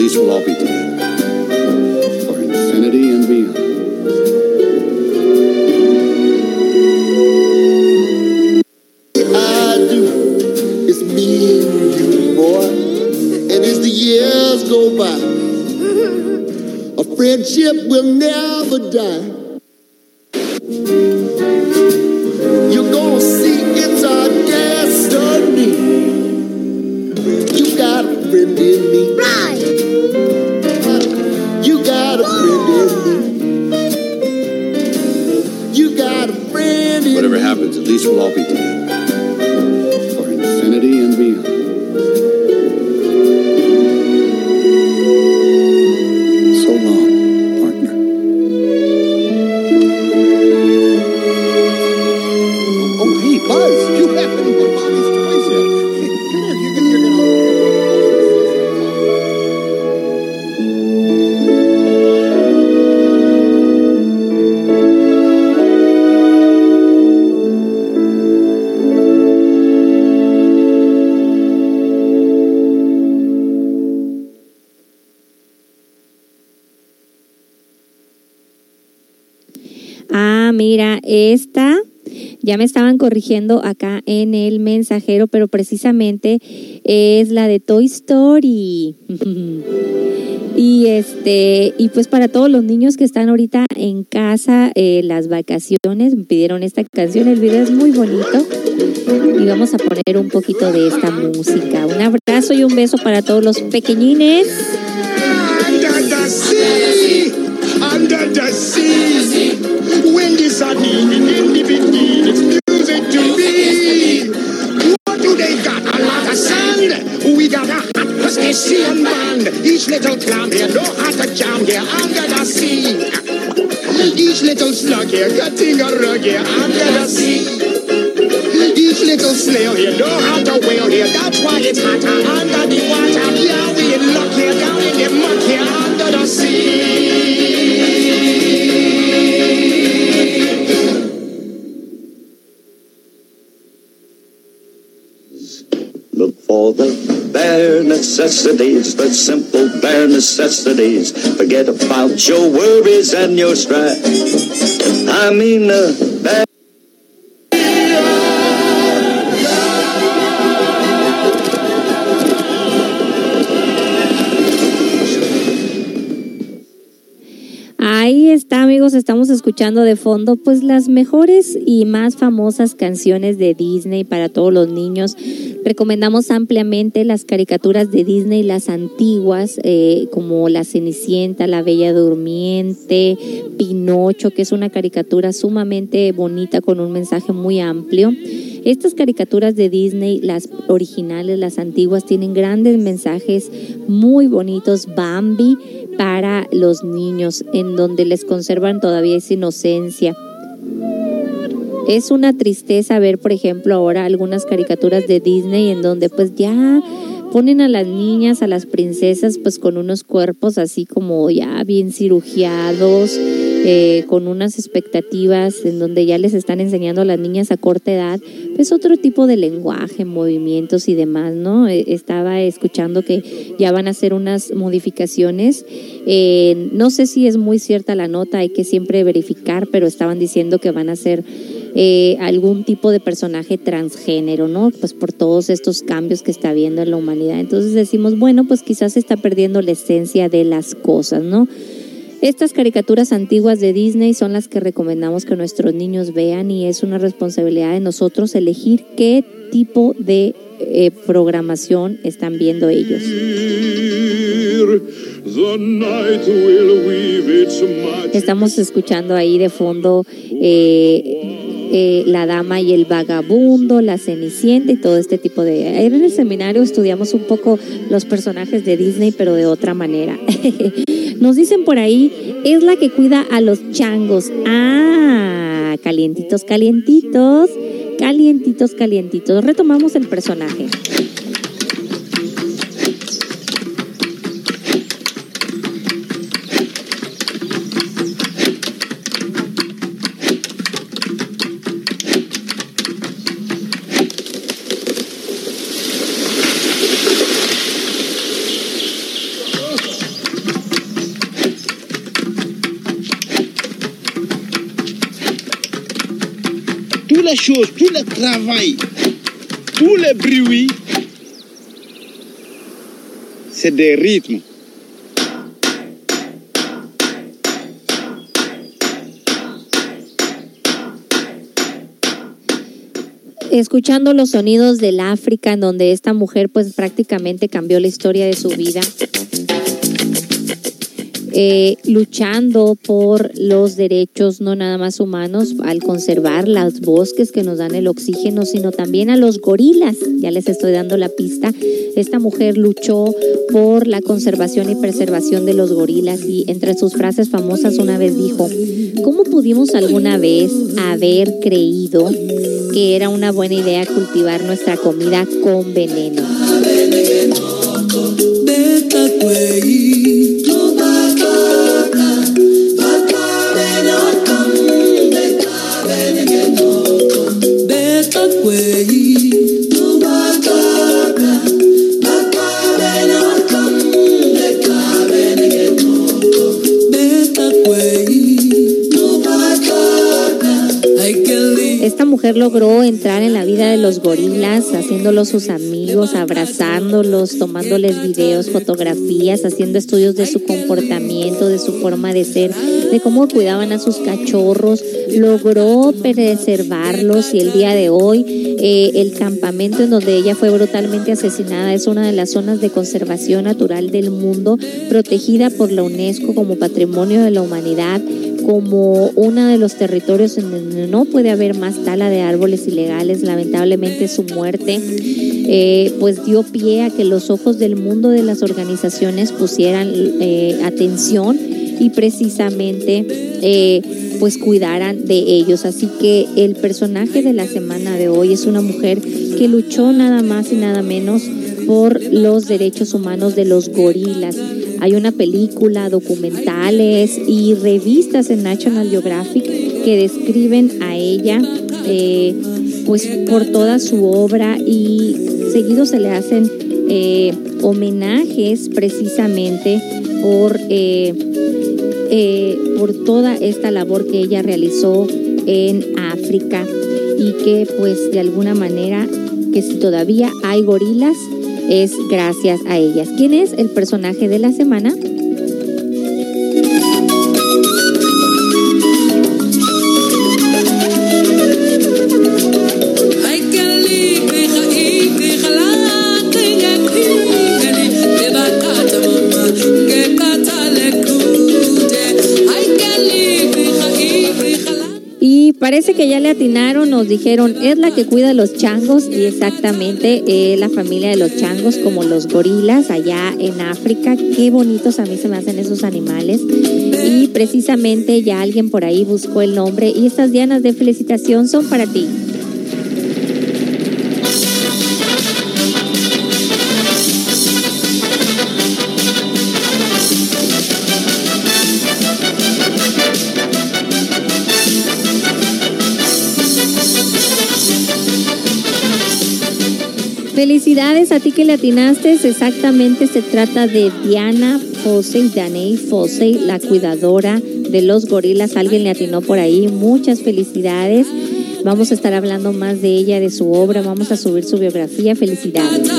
these will all be together for infinity and beyond. friendship will never die. Ya me estaban corrigiendo acá en el mensajero, pero precisamente es la de Toy Story. Y este, y pues para todos los niños que están ahorita en casa, eh, las vacaciones, me pidieron esta canción, el video es muy bonito. Y vamos a poner un poquito de esta música. Un abrazo y un beso para todos los pequeñines. Under the sea, under the sea. When Russian band. Each little clam here no how to jam here under the sea. Each little slug here cutting a rug here under the sea. Each little snail here no how to whale here. That's why it's hotter under the water. Yeah, we in luck here down in the muck here under the sea. For the bare necessities, the simple bare necessities. Forget about your worries and your strife. I mean the bare. Ahí está, amigos, estamos escuchando de fondo pues las mejores y más famosas canciones de Disney para todos los niños. Recomendamos ampliamente las caricaturas de Disney, las antiguas, eh, como La Cenicienta, La Bella Durmiente, Pinocho, que es una caricatura sumamente bonita con un mensaje muy amplio. Estas caricaturas de Disney, las originales, las antiguas, tienen grandes mensajes muy bonitos. Bambi para los niños, en donde les todavía esa inocencia. Es una tristeza ver, por ejemplo, ahora algunas caricaturas de Disney en donde pues ya ponen a las niñas, a las princesas, pues con unos cuerpos así como ya bien cirugiados, eh, con unas expectativas en donde ya les están enseñando a las niñas a corta edad, pues otro tipo de lenguaje, movimientos y demás, ¿no? Eh, Estaba escuchando que ya van a hacer unas modificaciones. Eh, no sé si es muy cierta la nota, hay que siempre verificar, pero estaban diciendo que van a hacer eh, algún tipo de personaje transgénero, ¿no? Pues por todos estos cambios que está habiendo en la humanidad. Entonces decimos, bueno, pues quizás se está perdiendo la esencia de las cosas, ¿no? Estas caricaturas antiguas de Disney son las que recomendamos que nuestros niños vean y es una responsabilidad de nosotros elegir qué tipo de eh, programación están viendo ellos. Estamos escuchando ahí de fondo eh, eh, La Dama y el Vagabundo, La Cenicienta y todo este tipo de... Ayer en el seminario estudiamos un poco los personajes de Disney, pero de otra manera. (laughs) Nos dicen por ahí, es la que cuida a los changos. Ah, calientitos, calientitos, calientitos, calientitos. Retomamos el personaje. Choses, tout le travail, tous les bruits, c'est des rythmes. escuchando los sonidos del África, en donde esta mujer pues prácticamente cambió la historia de su vida, eh, luchando por los derechos no nada más humanos, al conservar los bosques que nos dan el oxígeno, sino también a los gorilas. Ya les estoy dando la pista. Esta mujer luchó por la conservación y preservación de los gorilas y entre sus frases famosas una vez dijo, ¿cómo pudimos alguna vez haber creído que era una buena idea cultivar nuestra comida con veneno? Mujer logró entrar en la vida de los gorilas, haciéndolos sus amigos, abrazándolos, tomándoles videos, fotografías, haciendo estudios de su comportamiento, de su forma de ser, de cómo cuidaban a sus cachorros, logró preservarlos y el día de hoy eh, el campamento en donde ella fue brutalmente asesinada es una de las zonas de conservación natural del mundo, protegida por la UNESCO como Patrimonio de la Humanidad como uno de los territorios en donde no puede haber más tala de árboles ilegales. Lamentablemente su muerte eh, pues dio pie a que los ojos del mundo de las organizaciones pusieran eh, atención y precisamente eh, pues cuidaran de ellos. Así que el personaje de la semana de hoy es una mujer que luchó nada más y nada menos por los derechos humanos de los gorilas. Hay una película, documentales y revistas en National Geographic que describen a ella eh, pues por toda su obra y seguido se le hacen eh, homenajes precisamente por, eh, por toda esta labor que ella realizó en África y que pues de alguna manera que si todavía hay gorilas es gracias a ellas. ¿Quién es el personaje de la semana? Parece que ya le atinaron, nos dijeron, es la que cuida los changos y exactamente eh, la familia de los changos como los gorilas allá en África. Qué bonitos a mí se me hacen esos animales. Y precisamente ya alguien por ahí buscó el nombre y estas dianas de felicitación son para ti. Felicidades a ti que le atinaste. Exactamente se trata de Diana Fossey, Daney Fossey, la cuidadora de los gorilas. Alguien le atinó por ahí. Muchas felicidades. Vamos a estar hablando más de ella, de su obra. Vamos a subir su biografía. Felicidades.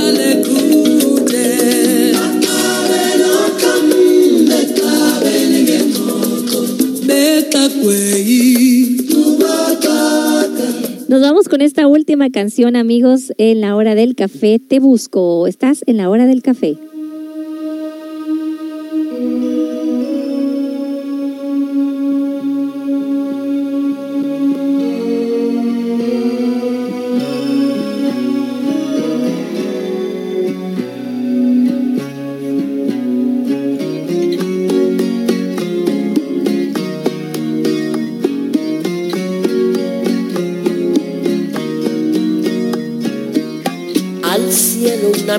Nos vamos con esta última canción, amigos, en la hora del café. Te busco. ¿Estás en la hora del café?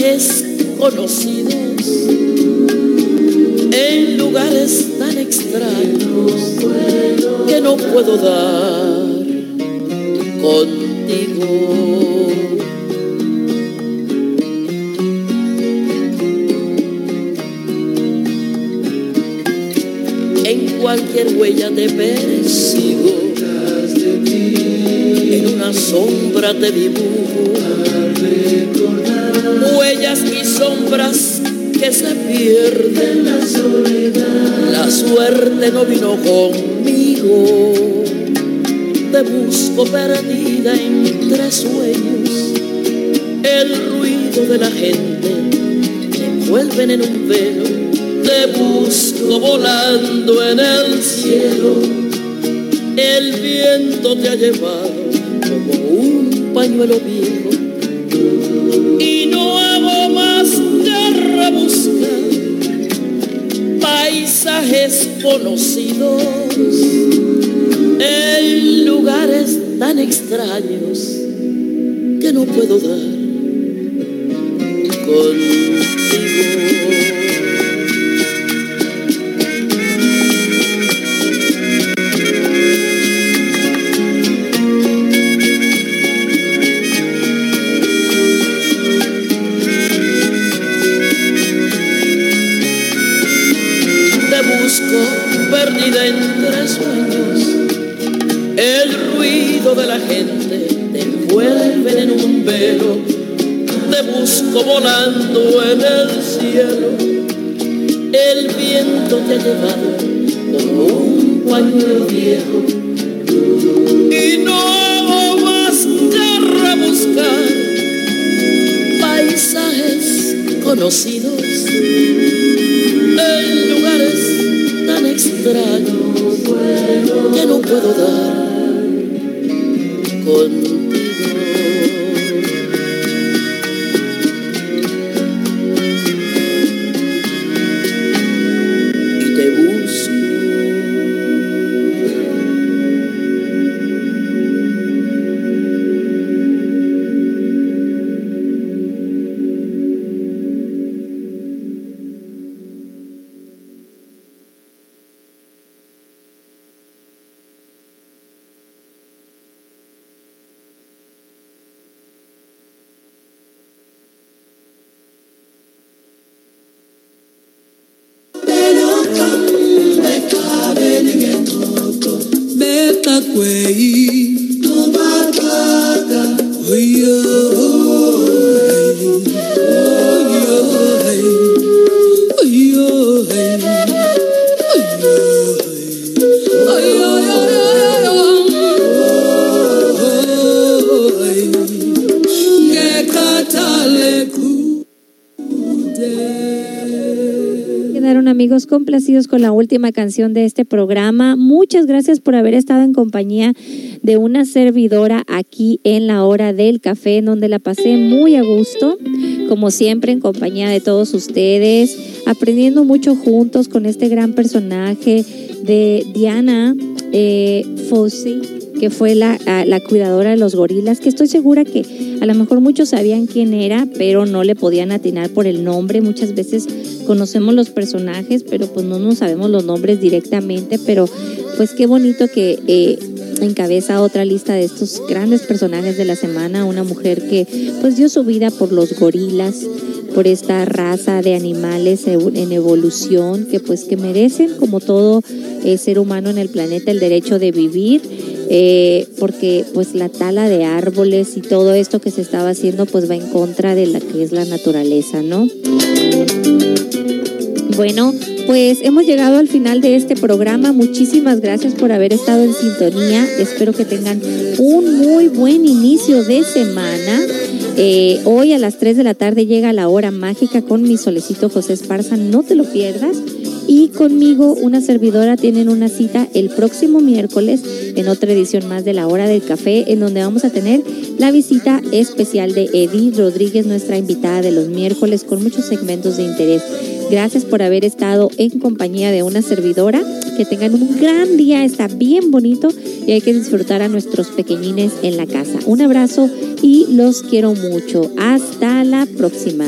paisajes conocidos en lugares tan extraños que no puedo dar contigo. En cualquier huella te persigo en una sombra te dibujo huellas y sombras que se pierden la soledad la suerte no vino conmigo te busco perdida entre sueños. El ruido de la gente te envuelven en un velo. Te busco volando en el cielo. El viento te ha llevado como un pañuelo viejo. Paisajes conocidos en lugares tan extraños que no puedo dar contigo. De la gente te envuelve en un velo. Te busco volando en el cielo. El viento te ha llevado como un pañuelo viejo. Y no más que rebuscar paisajes conocidos en lugares tan extraños que no puedo dar contigo. Complacidos con la última canción de este programa. Muchas gracias por haber estado en compañía de una servidora aquí en la hora del café, en donde la pasé muy a gusto, como siempre en compañía de todos ustedes, aprendiendo mucho juntos con este gran personaje de Diana eh, que fue la, la cuidadora de los gorilas, que estoy segura que a lo mejor muchos sabían quién era, pero no le podían atinar por el nombre. Muchas veces conocemos los personajes, pero pues no nos sabemos los nombres directamente, pero pues qué bonito que eh, encabeza otra lista de estos grandes personajes de la semana, una mujer que pues dio su vida por los gorilas, por esta raza de animales en evolución que pues que merecen como todo eh, ser humano en el planeta el derecho de vivir eh, porque pues la tala de árboles y todo esto que se estaba haciendo pues va en contra de la que es la naturaleza, ¿no? Bueno, pues hemos llegado al final de este programa. Muchísimas gracias por haber estado en sintonía. Espero que tengan un muy buen inicio de semana. Eh, hoy a las 3 de la tarde llega la hora mágica con mi solecito José Esparza. No te lo pierdas. Y conmigo, una servidora, tienen una cita el próximo miércoles en otra edición más de la hora del café, en donde vamos a tener la visita especial de Edith Rodríguez, nuestra invitada de los miércoles, con muchos segmentos de interés. Gracias por haber estado en compañía de una servidora. Que tengan un gran día, está bien bonito y hay que disfrutar a nuestros pequeñines en la casa. Un abrazo y los quiero mucho. Hasta la próxima.